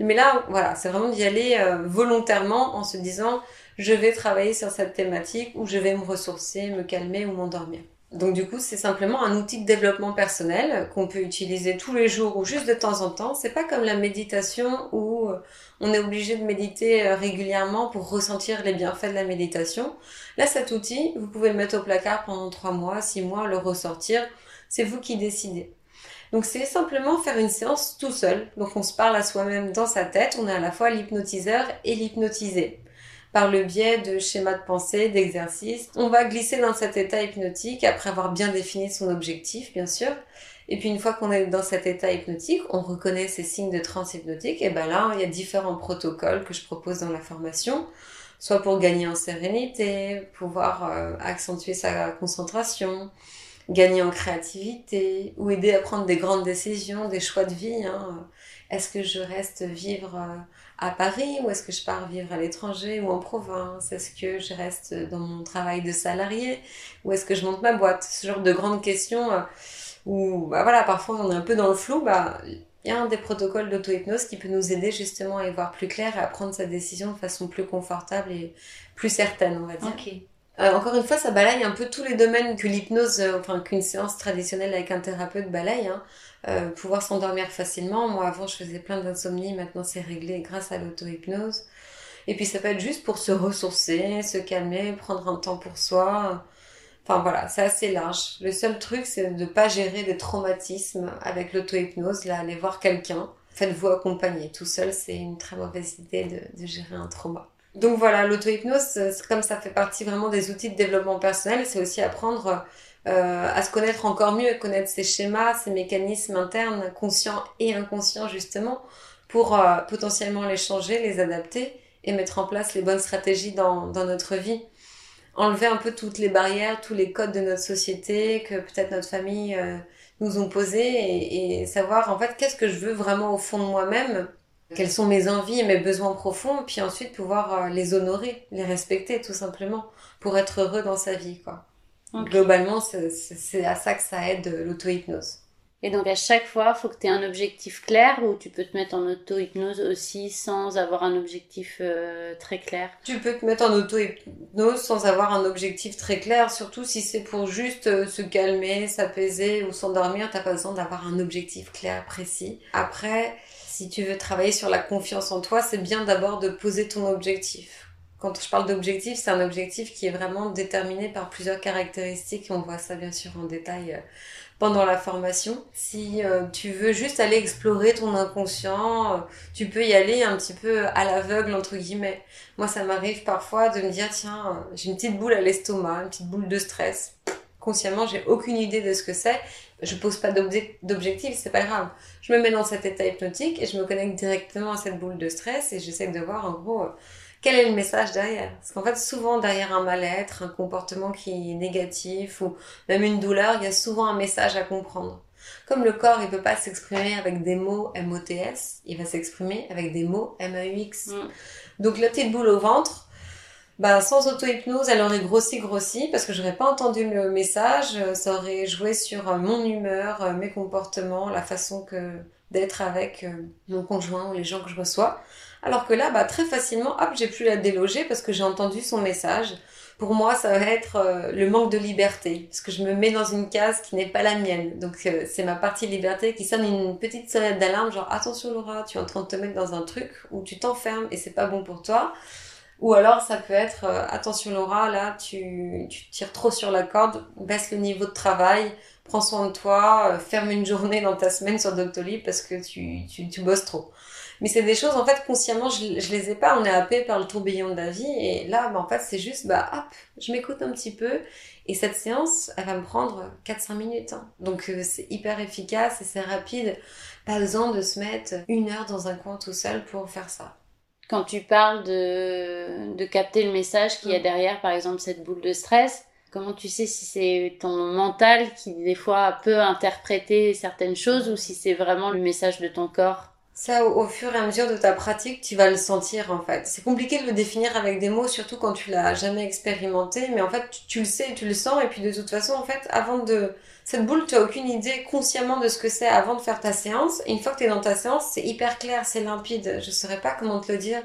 Mais là, voilà, c'est vraiment d'y aller euh, volontairement en se disant je vais travailler sur cette thématique ou je vais me ressourcer, me calmer ou m'endormir. Donc du coup, c'est simplement un outil de développement personnel qu'on peut utiliser tous les jours ou juste de temps en temps. C'est pas comme la méditation où euh, on est obligé de méditer euh, régulièrement pour ressentir les bienfaits de la méditation. Là, cet outil, vous pouvez le mettre au placard pendant trois mois, six mois, le ressortir. C'est vous qui décidez. Donc c'est simplement faire une séance tout seul. Donc on se parle à soi-même dans sa tête. On est à la fois l'hypnotiseur et l'hypnotisé par le biais de schémas de pensée, d'exercices. On va glisser dans cet état hypnotique après avoir bien défini son objectif, bien sûr. Et puis une fois qu'on est dans cet état hypnotique, on reconnaît ces signes de trans hypnotique. Et ben là, il y a différents protocoles que je propose dans la formation, soit pour gagner en sérénité, pouvoir euh, accentuer sa concentration, gagner en créativité, ou aider à prendre des grandes décisions, des choix de vie. Hein. Est-ce que je reste vivre euh, à Paris ou est-ce que je pars vivre à l'étranger ou en province? Est-ce que je reste dans mon travail de salarié? Ou est-ce que je monte ma boîte? Ce genre de grandes questions euh, où, bah voilà, parfois on est un peu dans le flou. Bah, il y a un des protocoles d'auto-hypnose qui peut nous aider justement à y voir plus clair et à prendre sa décision de façon plus confortable et plus certaine, on va dire. Euh, encore une fois, ça balaye un peu tous les domaines que l'hypnose, euh, enfin qu'une séance traditionnelle avec un thérapeute balaye. Hein. Euh, pouvoir s'endormir facilement. Moi, avant, je faisais plein d'insomnie. Maintenant, c'est réglé grâce à l'auto-hypnose. Et puis, ça peut être juste pour se ressourcer, se calmer, prendre un temps pour soi. Enfin, voilà, c'est assez large. Le seul truc, c'est de ne pas gérer des traumatismes avec l'auto-hypnose. Là, aller voir quelqu'un. Faites-vous accompagner. Tout seul, c'est une très mauvaise idée de, de gérer un trauma. Donc voilà, l'auto-hypnose, comme ça fait partie vraiment des outils de développement personnel, c'est aussi apprendre euh, à se connaître encore mieux, connaître ses schémas, ses mécanismes internes, conscients et inconscients justement, pour euh, potentiellement les changer, les adapter et mettre en place les bonnes stratégies dans, dans notre vie. Enlever un peu toutes les barrières, tous les codes de notre société que peut-être notre famille euh, nous ont posés et, et savoir en fait qu'est-ce que je veux vraiment au fond de moi-même, quelles sont mes envies et mes besoins profonds, puis ensuite pouvoir les honorer, les respecter tout simplement pour être heureux dans sa vie quoi. Globalement, c'est à ça que ça aide euh, l'auto-hypnose. Et donc à chaque fois, il faut que tu aies un objectif clair ou tu peux te mettre en auto-hypnose aussi sans avoir un objectif euh, très clair? Tu peux te mettre en auto-hypnose sans avoir un objectif très clair, surtout si c'est pour juste euh, se calmer, s'apaiser ou s'endormir, t'as pas besoin d'avoir un objectif clair, précis. Après, si tu veux travailler sur la confiance en toi, c'est bien d'abord de poser ton objectif quand je parle d'objectif, c'est un objectif qui est vraiment déterminé par plusieurs caractéristiques. On voit ça bien sûr en détail euh, pendant la formation. Si euh, tu veux juste aller explorer ton inconscient, euh, tu peux y aller un petit peu à l'aveugle entre guillemets. Moi, ça m'arrive parfois de me dire tiens, j'ai une petite boule à l'estomac, une petite boule de stress. Consciemment, j'ai aucune idée de ce que c'est. Je pose pas d'objectif, c'est pas grave. Je me mets dans cet état hypnotique et je me connecte directement à cette boule de stress et j'essaie de voir en gros quel est le message derrière? Parce qu'en fait, souvent derrière un mal-être, un comportement qui est négatif ou même une douleur, il y a souvent un message à comprendre. Comme le corps, il peut pas s'exprimer avec des mots MOTS, il va s'exprimer avec des mots MAUX. Mm. Donc la petite boule au ventre, bah, sans auto-hypnose, elle aurait grossi, grossi, parce que j'aurais pas entendu le message, ça aurait joué sur mon humeur, mes comportements, la façon que d'être avec mon conjoint ou les gens que je reçois. Alors que là, bah, très facilement, hop, j'ai pu la déloger parce que j'ai entendu son message. Pour moi, ça va être euh, le manque de liberté, parce que je me mets dans une case qui n'est pas la mienne. Donc euh, c'est ma partie liberté qui sonne une petite sonnette d'alarme, genre attention Laura, tu es en train de te mettre dans un truc où tu t'enfermes et c'est pas bon pour toi. Ou alors ça peut être euh, attention Laura, là tu, tu tires trop sur la corde, baisse le niveau de travail, prends soin de toi, ferme une journée dans ta semaine sur Doctolib parce que tu, tu, tu bosses trop. Mais c'est des choses, en fait, consciemment, je, je les ai pas. On est happé par le tourbillon de la vie. Et là, bah, en fait, c'est juste, bah, hop, je m'écoute un petit peu. Et cette séance, elle va me prendre 4-5 minutes. Hein. Donc, euh, c'est hyper efficace et c'est rapide. Pas besoin de se mettre une heure dans un coin tout seul pour faire ça. Quand tu parles de, de capter le message qu'il y a mm. derrière, par exemple, cette boule de stress, Comment tu sais si c'est ton mental qui des fois peut interpréter certaines choses ou si c'est vraiment le message de ton corps? Ça, au, fur et à mesure de ta pratique, tu vas le sentir en fait. C'est compliqué de le définir avec des mots, surtout quand tu l'as jamais expérimenté, mais en fait, tu, le sais, tu le sens, et puis de toute façon, en fait, avant de... Cette boule, tu as aucune idée consciemment de ce que c'est avant de faire ta séance, une fois que tu es dans ta séance, c'est hyper clair, c'est limpide, je saurais pas comment te le dire.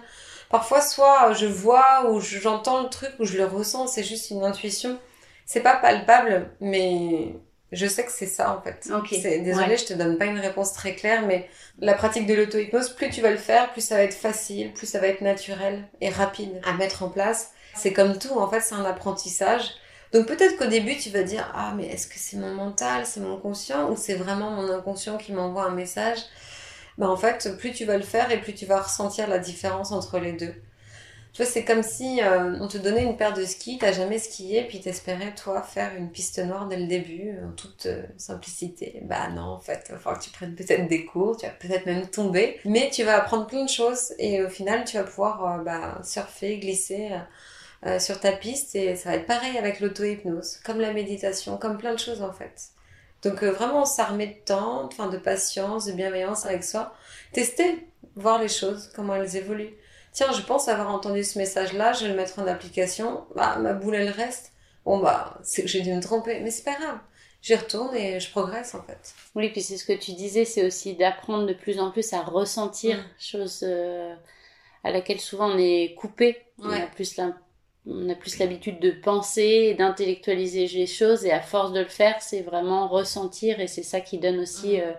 Parfois, soit je vois, ou j'entends le truc, ou je le ressens, c'est juste une intuition. C'est pas palpable, mais je sais que c'est ça en fait. Okay. Désolée, je te donne pas une réponse très claire, mais la pratique de l'auto-hypnose, plus tu vas le faire, plus ça va être facile, plus ça va être naturel et rapide à mettre en place. C'est comme tout, en fait, c'est un apprentissage. Donc peut-être qu'au début, tu vas dire ah mais est-ce que c'est mon mental, c'est mon conscient ou c'est vraiment mon inconscient qui m'envoie un message? Ben en fait, plus tu vas le faire et plus tu vas ressentir la différence entre les deux. Tu vois, c'est comme si euh, on te donnait une paire de skis, t'as jamais skié, puis t'espérais, toi, faire une piste noire dès le début, en toute euh, simplicité. Bah non, en fait, il va que tu prennes peut-être des cours, tu vas peut-être même tomber, mais tu vas apprendre plein de choses, et au final, tu vas pouvoir euh, bah, surfer, glisser sur ta piste, et ça va être pareil avec l'auto-hypnose, comme la méditation, comme plein de choses, en fait. Donc vraiment s'armer de temps, de patience, de bienveillance avec soi. Tester, voir les choses, comment elles évoluent tiens, je pense avoir entendu ce message-là, je vais le mettre en application, bah, ma boule, elle reste. Bon, bah, j'ai dû me tromper, mais c'est pas grave. J'y retourne et je progresse, en fait. Oui, puis c'est ce que tu disais, c'est aussi d'apprendre de plus en plus à ressentir, chose euh, à laquelle souvent on est coupé. On a plus on a plus l'habitude de penser et d'intellectualiser les choses et à force de le faire, c'est vraiment ressentir et c'est ça qui donne aussi mm. euh,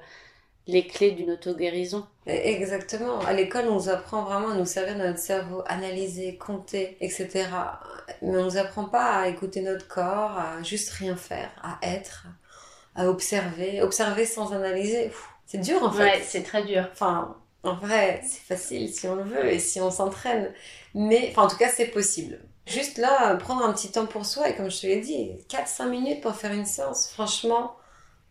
les clés d'une auto-guérison. Exactement. À l'école, on nous apprend vraiment à nous servir de notre cerveau, analyser, compter, etc. Mais on nous apprend pas à écouter notre corps, à juste rien faire, à être, à observer. Observer sans analyser, c'est dur en fait. Ouais, c'est très dur. Enfin, en vrai, c'est facile si on le veut et si on s'entraîne. Mais, enfin, en tout cas, c'est possible. Juste là, prendre un petit temps pour soi et comme je te l'ai dit, 4-5 minutes pour faire une séance, franchement,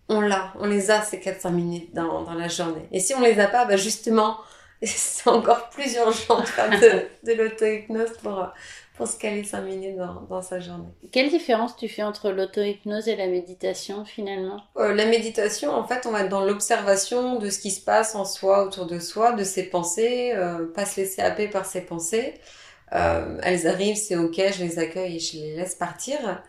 on l'a, on les a ces 4-5 minutes dans, dans, la journée. Et si on les a pas, bah justement, c'est encore plus urgent de faire de, de l'auto-hypnose pour, pour se caler 5 minutes dans, dans, sa journée. Quelle différence tu fais entre l'auto-hypnose et la méditation finalement? Euh, La méditation, en fait, on va être dans l'observation de ce qui se passe en soi, autour de soi, de ses pensées, euh, pas se laisser happer par ses pensées. Euh, elles arrivent, c'est ok, je les accueille et je les laisse partir.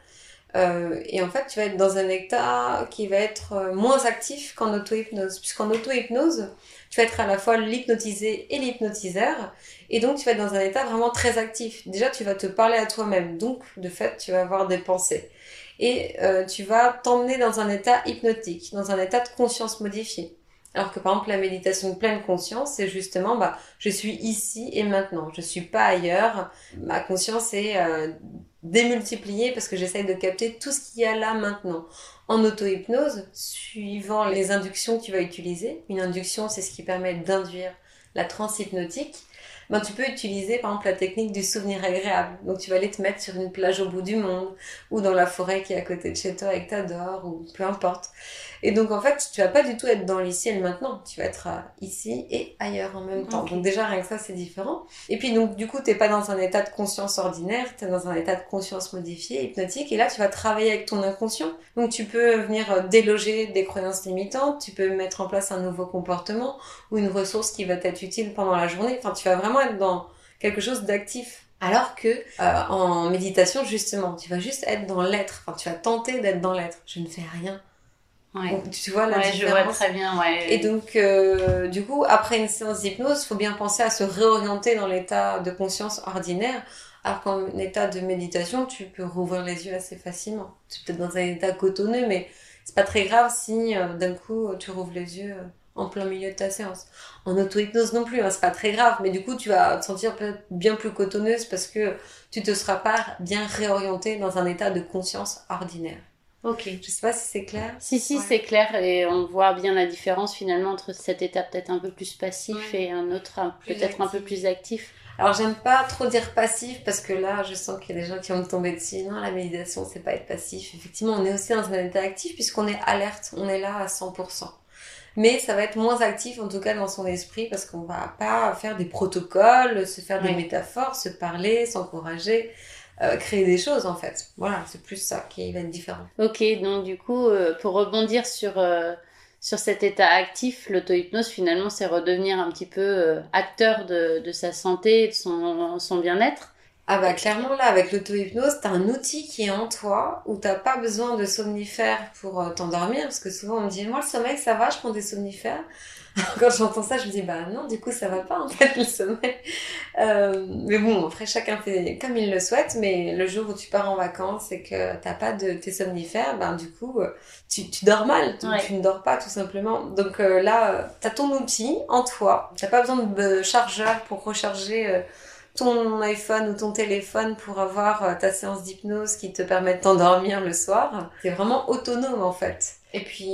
Euh, et en fait, tu vas être dans un état qui va être euh, moins actif qu'en auto-hypnose. Puisqu'en auto-hypnose, tu vas être à la fois l'hypnotisé et l'hypnotiseur. Et donc, tu vas être dans un état vraiment très actif. Déjà, tu vas te parler à toi-même. Donc, de fait, tu vas avoir des pensées. Et euh, tu vas t'emmener dans un état hypnotique, dans un état de conscience modifié. Alors que par exemple la méditation de pleine conscience, c'est justement bah je suis ici et maintenant, je suis pas ailleurs. Ma conscience est démultipliée parce que j'essaye de capter tout ce qu'il y a là maintenant. En auto-hypnose, suivant les inductions que tu vas utiliser, une induction c'est ce qui permet d'induire la transe hypnotique ben, tu peux utiliser par exemple la technique du souvenir agréable. Donc tu vas aller te mettre sur une plage au bout du monde ou dans la forêt qui est à côté de chez toi et que t'adores ou peu importe. Et donc en fait, tu vas pas du tout être dans l'ici et le maintenant. Tu vas être euh, ici et ailleurs en même temps. Donc déjà rien que ça c'est différent. Et puis donc du coup t'es pas dans un état de conscience ordinaire, tu es dans un état de conscience modifié, hypnotique. Et là tu vas travailler avec ton inconscient. Donc tu peux venir euh, déloger des croyances limitantes, tu peux mettre en place un nouveau comportement ou une ressource qui va t'être utile pendant la journée. Enfin tu vas vraiment être dans quelque chose d'actif Alors que euh, en méditation, justement, tu vas juste être dans l'être. Enfin, tu vas tenter d'être dans l'être. Je ne fais rien. Ouais. tu vois la ouais, je vois très bien, ouais. Et donc, euh, du coup, après une séance d'hypnose, il faut bien penser à se réorienter dans l'état de conscience ordinaire. Alors qu'en état de méditation, tu peux rouvrir les yeux assez facilement. Tu es peut-être dans un état cotonneux, mais c'est pas très grave si euh, d'un coup tu rouvres les yeux en plein milieu de ta séance. En auto-hypnose non plus, hein, c'est pas très grave, mais du coup tu vas te sentir peut-être bien plus cotonneuse parce que tu te seras pas bien réorientée dans un état de conscience ordinaire. Ok. Je sais pas si c'est clair. Si, si, c'est clair et on voit bien la différence finalement entre cet état peut-être un peu plus passif et un autre peut-être un peu plus actif. Alors j'aime pas trop dire passif parce que là je sens qu'il y a des gens qui vont me tomber dessus. Non, la méditation c'est pas être passif. Effectivement, on est aussi dans un état actif puisqu'on est alerte, on est là à 100% mais ça va être moins actif en tout cas dans son esprit parce qu'on va pas faire des protocoles, se faire des métaphores, se parler, s'encourager. Euh, créer des choses en fait. Voilà, c'est plus ça qui va être différent. Ok, donc du coup, euh, pour rebondir sur, euh, sur cet état actif, l'auto-hypnose finalement c'est redevenir un petit peu acteur de, de, sa santé et de son, son bien-être. Ah bah clairement là avec l'auto-hypnose, t'as un outil qui est en toi où t'as pas besoin de somnifères pour euh, t'endormir parce que souvent on me dit moi le sommeil ça va, je prends des somnifères. Quand j'entends ça, je me dis bah non du coup ça va pas en fait le sommeil. Euh, mais bon après chacun fait comme il le souhaite, mais le jour où tu pars en vacances et que t'as pas de tes somnifères, ben du coup euh, tu, tu dors mal, tu, tu, ne dors pas tout simplement. Donc euh, là t'as ton outil en toi, t'as pas besoin de chargeur pour recharger ton iPhone ou ton téléphone pour avoir euh, ta séance d'hypnose qui te permet de t'endormir le soir. C'est vraiment autonome en fait. Et puis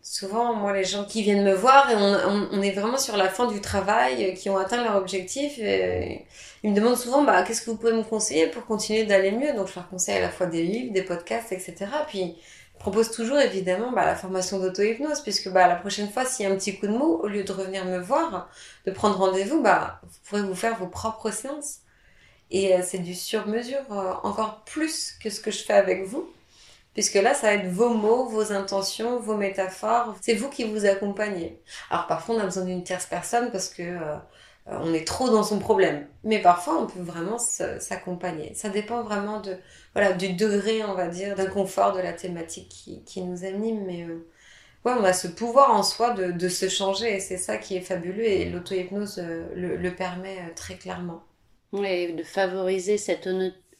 souvent, moi, les gens qui viennent me voir, et on, est vraiment sur la fin du travail, euh, qui ont atteint leur objectif, ils me demandent souvent, bah, qu'est-ce que vous pouvez me conseiller pour continuer d'aller mieux? Donc je leur conseille à la fois des livres, des podcasts, etc. Puis propose toujours évidemment bah, la formation d'auto-hypnose, puisque bah, la prochaine fois, s'il y a un petit coup de mou, au lieu de revenir me voir, de prendre rendez-vous, bah, vous pourrez vous faire vos propres séances. Et euh, c'est du sur-mesure euh, encore plus que ce que je fais avec vous, puisque là, ça va être vos mots, vos intentions, vos métaphores. C'est vous qui vous accompagnez. Alors parfois, on a besoin d'une tierce personne parce que euh, on est trop dans son problème. Mais parfois, on peut vraiment s'accompagner. Ça dépend vraiment de, voilà, du degré, on va dire, d'inconfort de la thématique qui, qui nous anime. Mais euh, on a ce pouvoir en soi de, de se changer et c'est ça qui est fabuleux et l'auto-hypnose euh, le, le, permet très clairement. Oui, de favoriser cette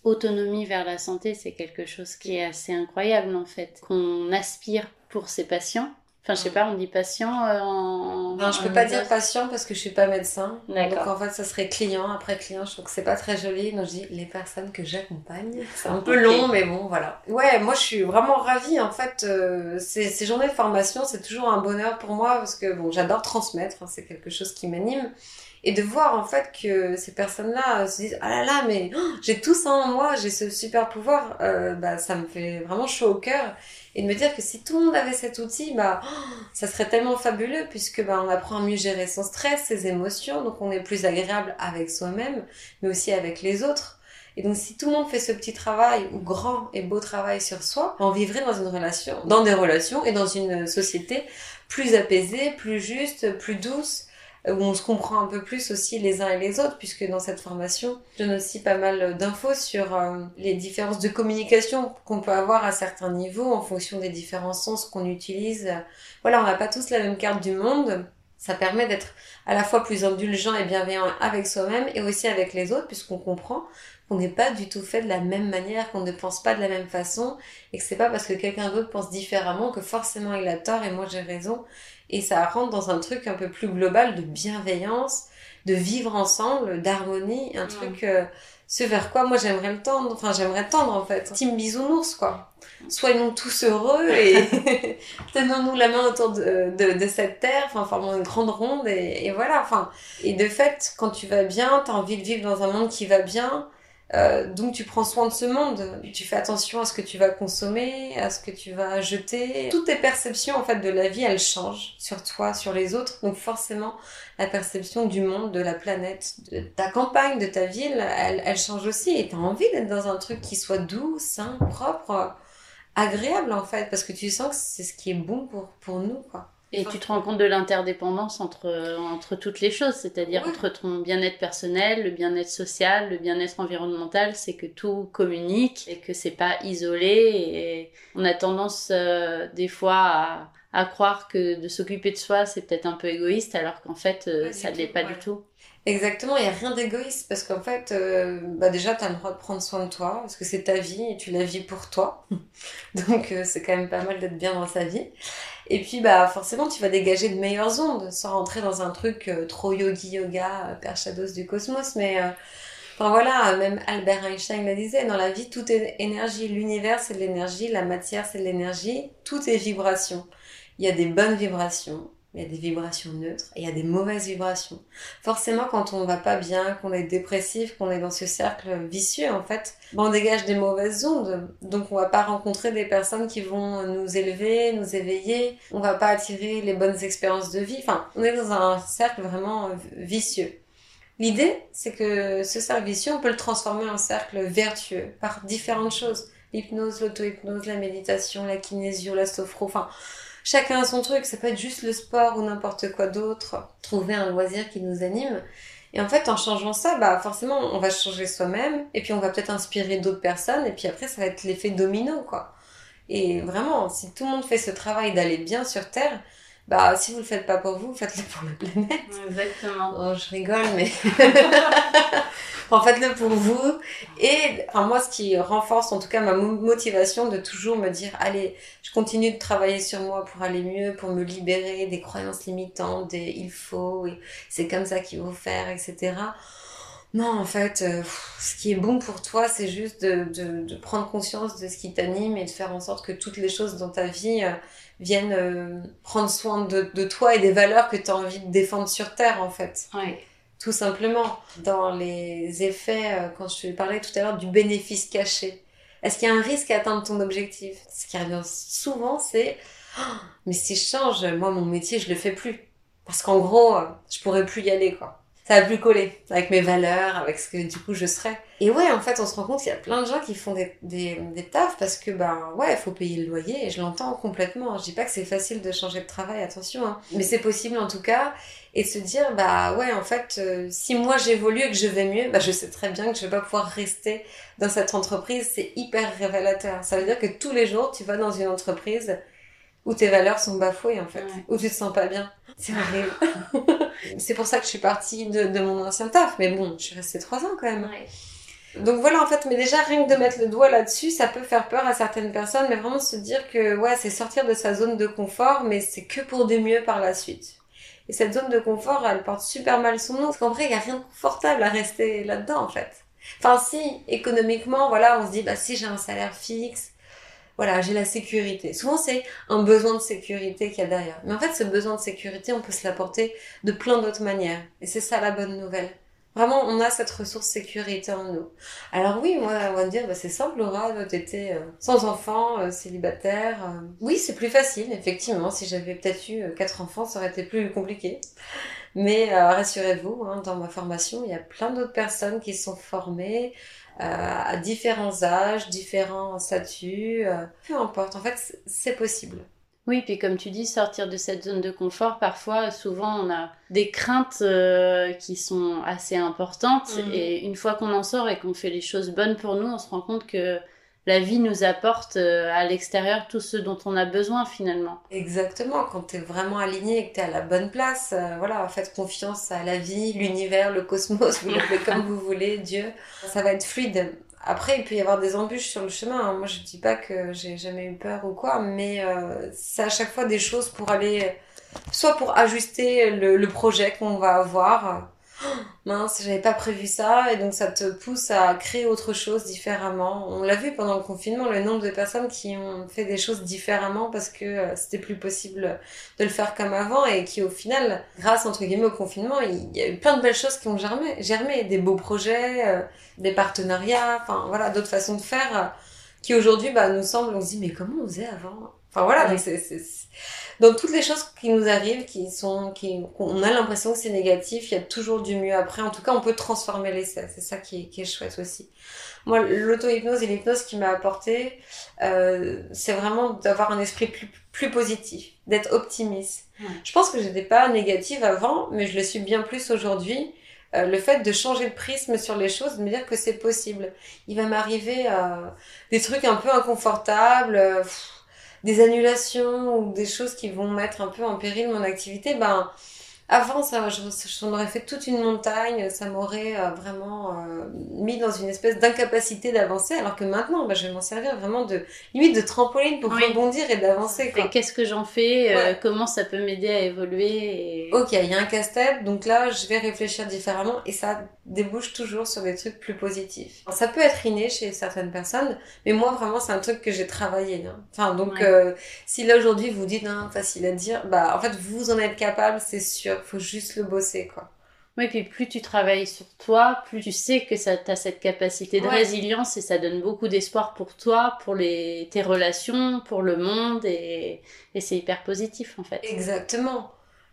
autonomie vers la santé, c'est quelque chose qui est assez incroyable en fait, qu'on aspire pour ses patients Enfin, je sais pas, on dit patient euh, en. Non, je peux pas dire patient parce que je suis pas médecin. Donc en fait, ça serait client après client. Je trouve que c'est pas très joli. Donc je dis les personnes que j'accompagne. C'est un peu long, mais bon, voilà. Ouais, moi je suis vraiment ravie. En fait, euh, ces, ces, journées de formation, c'est toujours un bonheur pour moi parce que bon, j'adore transmettre. Hein, c'est quelque chose qui m'anime. Et de voir en fait que ces personnes-là se disent ah là là mais oh, j'ai tout ça en moi, j'ai ce super pouvoir, euh, bah ça me fait vraiment chaud au cœur et de me dire que si tout le monde avait cet outil, bah, ça serait tellement fabuleux puisque bah, on apprend à mieux gérer son stress, ses émotions, donc on est plus agréable avec soi-même, mais aussi avec les autres. Et donc, si tout le monde fait ce petit travail ou grand et beau travail sur soi, on vivrait dans une relation, dans des relations et dans une société plus apaisée, plus juste, plus douce, où on se comprend un peu plus aussi les uns et les autres, puisque dans cette formation, je donne aussi pas mal d'infos sur euh, les différences de communication qu'on peut avoir à certains niveaux en fonction des différents sens qu'on utilise. Voilà, on n'a pas tous la même carte du monde. Ça permet d'être à la fois plus indulgent et bienveillant avec soi-même et aussi avec les autres, puisqu'on comprend qu'on n'est pas du tout fait de la même manière, qu'on ne pense pas de la même façon, et que c'est pas parce que quelqu'un d'autre pense différemment que forcément il a tort et moi j'ai raison et ça rentre dans un truc un peu plus global de bienveillance, de vivre ensemble, d'harmonie, un truc euh, ce vers quoi moi j'aimerais le tendre, enfin j'aimerais tendre en fait. Team bisounours quoi. Soyons tous heureux et tenons-nous la main autour de, de, de cette terre, enfin formons une grande ronde et, et, voilà. Enfin et de fait quand tu vas bien, t'as envie de vivre dans un monde qui va bien euh, donc tu prends soin de ce monde, tu fais attention à ce que tu vas consommer, à ce que tu vas jeter. Toutes tes perceptions en fait de la vie, elles changent sur toi, sur les autres. Donc forcément, la perception du monde, de la planète, de ta campagne, de ta ville, elle, elle change aussi. Et tu as envie d'être dans un truc qui soit doux, sain, propre, agréable en fait, parce que tu sens que c'est ce qui est bon pour, pour nous. quoi. Et tu te rends compte de l'interdépendance entre, entre toutes les choses, c'est-à-dire entre ton bien-être personnel, le bien-être social, le bien-être environnemental, c'est que tout communique et que c'est pas isolé. Et on a tendance euh, des fois à, à, croire que de s'occuper de soi, c'est peut-être un peu égoïste, alors qu'en fait, euh, ça ne l'est pas du tout. Exactement, il n'y a rien d'égoïste parce qu'en fait, euh, bah déjà, tu as le droit de prendre soin de toi parce que c'est ta vie et tu la vis pour toi. Donc, c'est quand même pas mal d'être bien dans sa vie. Et puis, bah, forcément, tu vas dégager de meilleures ondes, sans rentrer dans un truc euh, trop yogi yoga, euh, perchados du cosmos. Mais, euh, voilà, même Albert Einstein le disait, dans la vie, tout est énergie. L'univers, c'est de l'énergie, la matière, c'est de l'énergie, tout est vibration. Il y a des bonnes vibrations, il y a des vibrations neutres et il y a des mauvaises vibrations. Forcément, quand on va pas bien, qu'on est dépressif, qu'on est dans ce cercle vicieux, en fait, ben, on dégage des mauvaises ondes. Donc, on va pas rencontrer des personnes qui vont nous élever, nous éveiller. On va pas attirer les bonnes expériences de vie. Enfin, on est dans un cercle vraiment vicieux. L'idée, c'est que ce cercle vicieux, on peut le transformer en cercle vertueux par différentes choses. L'hypnose, l'auto-hypnose, la méditation, la kinésio, la sophro, enfin, chacun a son truc, ça peut être juste le sport ou n'importe quoi d'autre, trouver un loisir qui nous anime. Et en fait, en changeant ça, bah forcément, on va changer soi-même, et puis on va peut-être inspirer d'autres personnes, et puis après, ça va être l'effet domino, quoi. Et vraiment, si tout le monde fait ce travail d'aller bien sur Terre, bah si vous le faites pas pour vous, faites-le pour la planète. Exactement. Oh, je rigole, mais en faites-le pour vous. Et enfin moi, ce qui renforce en tout cas ma motivation de toujours me dire, allez, je continue de travailler sur moi pour aller mieux, pour me libérer des croyances limitantes, des il faut, c'est comme ça qu'il faut faire, etc. Non, en fait, euh, ce qui est bon pour toi, c'est juste de, de, de, prendre conscience de ce qui t'anime et de faire en sorte que toutes les choses dans ta vie euh, viennent euh, prendre soin de, de, toi et des valeurs que tu as envie de défendre sur Terre, en fait. Oui. Tout simplement. Dans les effets, quand je parlais tout à l'heure du bénéfice caché, est-ce qu'il y a un risque à atteindre ton objectif? Ce qui revient souvent, c'est oh, mais si je change, moi, mon métier, je le fais plus. Parce qu'en gros, je pourrais plus y aller, quoi ça va plus coller avec mes valeurs, avec ce que du coup je serais. Et ouais, en fait, on se rend compte qu'il y a plein de gens qui font des, des, des tafs parce que, ben ouais, il faut payer le loyer et je l'entends complètement. Je dis pas que c'est facile de changer de travail, attention, hein. mais c'est possible en tout cas. Et de se dire, bah ouais, en fait, euh, si moi j'évolue et que je vais mieux, bah je sais très bien que je vais pas pouvoir rester dans cette entreprise. C'est hyper révélateur. Ça veut dire que tous les jours, tu vas dans une entreprise où tes valeurs sont bafouées en fait, où tu te sens pas bien. C'est horrible. c'est pour ça que je suis partie de, de, mon ancien taf, mais bon, je suis restée trois ans quand même. Donc voilà en fait, mais déjà rien que de mettre le doigt là-dessus, ça peut faire peur à certaines personnes, mais vraiment se dire que ouais, c'est sortir de sa zone de confort, mais c'est que pour du mieux par la suite. Et cette zone de confort, elle porte super mal son nom, parce qu'en vrai, il y a rien de confortable à rester là-dedans en fait. Enfin si, économiquement, voilà, on se dit bah si j'ai un salaire fixe, voilà, j'ai la sécurité. Souvent, c'est un besoin de sécurité qu'il y a derrière. Mais en fait, ce besoin de sécurité, on peut se l'apporter de plein d'autres manières. Et c'est ça la bonne nouvelle. Vraiment, on a cette ressource sécurité en nous. Alors oui, moi, on va dire, bah, c'est simple, Laura, t'étais euh, sans enfant, euh, célibataire. Euh. Oui, c'est plus facile, effectivement. Si j'avais peut-être eu quatre enfants, ça aurait été plus compliqué. Mais rassurez-vous, hein, dans ma formation, il y a plein d'autres personnes qui sont formées, euh, à différents âges, différents statuts, euh, peu importe. En fait, c'est possible. Oui, puis comme tu dis, sortir de cette zone de confort, parfois, souvent, on a des craintes euh, qui sont assez importantes. Mhm. Et une fois qu'on en sort et qu'on fait les choses bonnes pour nous, on se rend compte que la vie nous apporte euh, à l'extérieur tout ce dont on a besoin finalement. Exactement, quand tu es vraiment aligné et que tu es à la bonne place, euh, voilà, faites confiance à la vie, l'univers, le cosmos, vous l'appelez comme vous voulez, Dieu, ça va être fluide. Après, il peut y avoir des embûches sur le chemin. Hein. Moi, je dis pas que j'ai jamais eu peur ou quoi, mais euh, c'est à chaque fois des choses pour aller, soit pour ajuster le, le projet qu'on va avoir, mince, j'avais pas prévu ça, et donc ça te pousse à créer autre chose différemment. On l'a vu pendant le confinement, le nombre de personnes qui ont fait des choses différemment parce que euh, c'était plus possible de le faire comme avant, et qui au final, grâce entre guillemets au confinement, il y a eu plein de belles choses qui ont germé, germé des beaux projets, euh, des partenariats, enfin voilà, d'autres façons de faire, euh, qui aujourd'hui bah, nous semblent, on se dit mais comment on faisait avant? Enfin voilà, donc c'est, c'est, dans toutes les choses qui nous arrivent, qui sont, qui, on a l'impression que c'est négatif, il y a toujours du mieux après. En tout cas, on peut transformer l'essai. C'est ça qui est, qui est chouette aussi. Moi, l'auto-hypnose et l'hypnose qui m'a apporté, euh, c'est vraiment d'avoir un esprit plus, plus positif, d'être optimiste. Je pense que j'étais pas négative avant, mais je le suis bien plus aujourd'hui. Euh, le fait de changer de prisme sur les choses, de me dire que c'est possible. Il va m'arriver euh, des trucs un peu inconfortables, euh, des annulations ou des choses qui vont mettre un peu en péril mon activité. Ben, avant, ça, j'en aurais fait toute une montagne, ça m'aurait euh, vraiment euh, mis dans une espèce d'incapacité d'avancer, alors que maintenant, bah, je vais m'en servir vraiment de limite de trampoline pour rebondir et d'avancer. Et qu'est-ce que j'en fais euh, Comment ça peut m'aider à évoluer Ok, il y a un casse-tête, donc là, je vais réfléchir différemment et ça débouche toujours sur des trucs plus positifs. ça peut être inné chez certaines personnes, mais moi, vraiment, c'est un truc que j'ai travaillé. Hein. Enfin, donc, si là aujourd'hui vous dites, hein, facile à dire, bah, en fait, vous en êtes capable, c'est sûr faut juste le bosser, quoi. Oui, puis plus tu travailles sur toi, plus tu sais que ça as cette capacité de résilience et ça donne beaucoup d'espoir pour toi, pour les, tes relations, pour le monde et, et c'est hyper positif en fait. Exactement.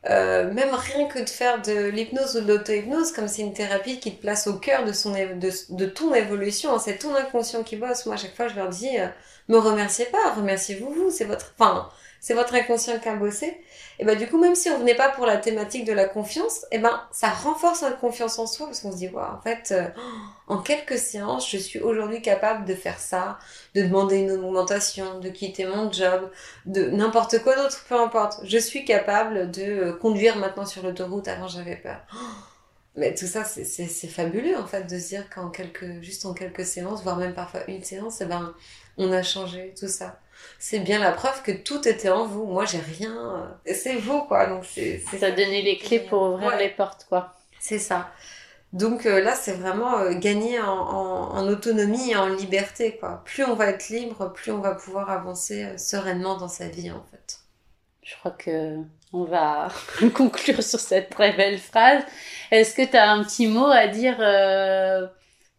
Euh, même rien que de faire de l'hypnose ou de l'auto-hypnose, comme c'est une thérapie qui te place au cœur de, son, de, de ton évolution, hein, c'est ton inconscient qui bosse. Moi, à chaque fois, je leur dis, euh, me remerciez pas, remerciez-vous vous, c'est votre, enfin, c'est votre inconscient qui a bossé. Et ben du coup, même si on venait pas pour la thématique de la confiance, et ben ça renforce la confiance en soi parce qu'on se dit en fait, euh, en quelques séances, je suis aujourd'hui capable de faire ça, de demander une augmentation, de quitter mon job, de n'importe quoi d'autre, peu importe. Je suis capable de euh, conduire maintenant sur l'autoroute. Avant, j'avais peur. Mais tout ça, c'est fabuleux en fait de se dire qu'en quelques, juste en quelques séances, voire même parfois une séance, et ben on a changé tout ça c'est bien la preuve que tout était en vous. Moi, j'ai rien. Euh, c'est vous, quoi. Donc, c'est. Ça donné les clés pour ouvrir les portes, quoi. C'est ça. Donc euh, là, c'est vraiment euh, gagner en, autonomie et en liberté, quoi. Plus on va être libre, plus on va pouvoir avancer sereinement dans sa vie, en fait. Je crois que on va conclure sur cette très belle phrase. Est-ce que tu as un petit mot à dire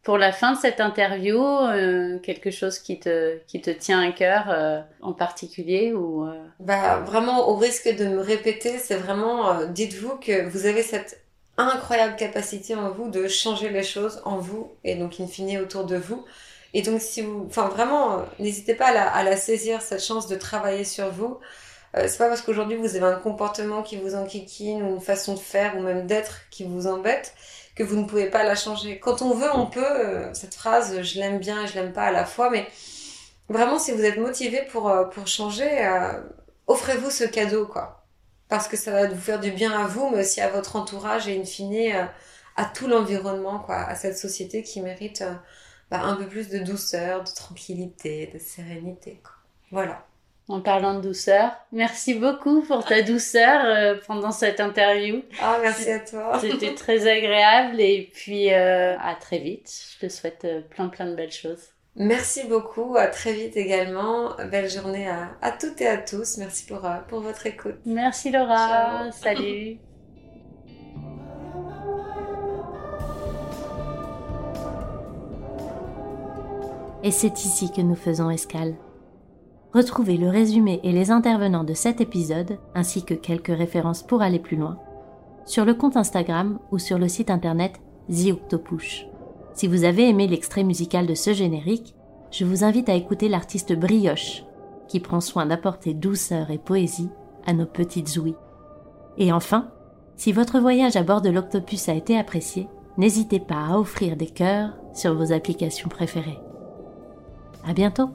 pour la fin de cette interview, euh, quelque chose qui te, qui te tient à cœur euh, en particulier ou euh? Bah vraiment au risque de me répéter, c'est vraiment dites-vous que vous avez cette incroyable capacité en vous de changer les choses en vous et donc in fine autour de vous. Et donc si vous, enfin vraiment, n'hésitez pas à la, à la, saisir cette chance de travailler sur vous. c'est pas parce qu'aujourd'hui vous avez un comportement qui vous enquiquine ou une façon de faire ou même d'être qui vous embête que vous ne pouvez pas la changer. Quand on veut, on peut. Euh, cette phrase, je l'aime bien et je l'aime pas à la fois, mais vraiment, si vous êtes motivé pour, euh, pour changer, euh, offrez-vous ce cadeau, quoi. Parce que ça va vous faire du bien à vous, mais aussi à votre entourage et in fine à tout l'environnement, quoi, à cette société qui mérite bah, un peu plus de douceur, de tranquillité, de sérénité, quoi. Voilà en parlant de douceur. Merci beaucoup pour ta douceur euh, pendant cette interview. Ah, merci à toi. C'était très agréable et puis euh, à très vite. Je te souhaite euh, plein plein de belles choses. Merci beaucoup, à très vite également. Belle journée à, à toutes et à tous. Merci pour, pour votre écoute. Merci Laura, salut. Et c'est ici que nous faisons escale. Retrouvez le résumé et les intervenants de cet épisode, ainsi que quelques références pour aller plus loin, sur le compte Instagram ou sur le site internet The Si vous avez aimé l'extrait musical de ce générique, je vous invite à écouter l'artiste Brioche, qui prend soin d'apporter douceur et poésie à nos petites ouïes. Et enfin, si votre voyage à bord de l'Octopus a été apprécié, n'hésitez pas à offrir des cœurs sur vos applications préférées. À bientôt!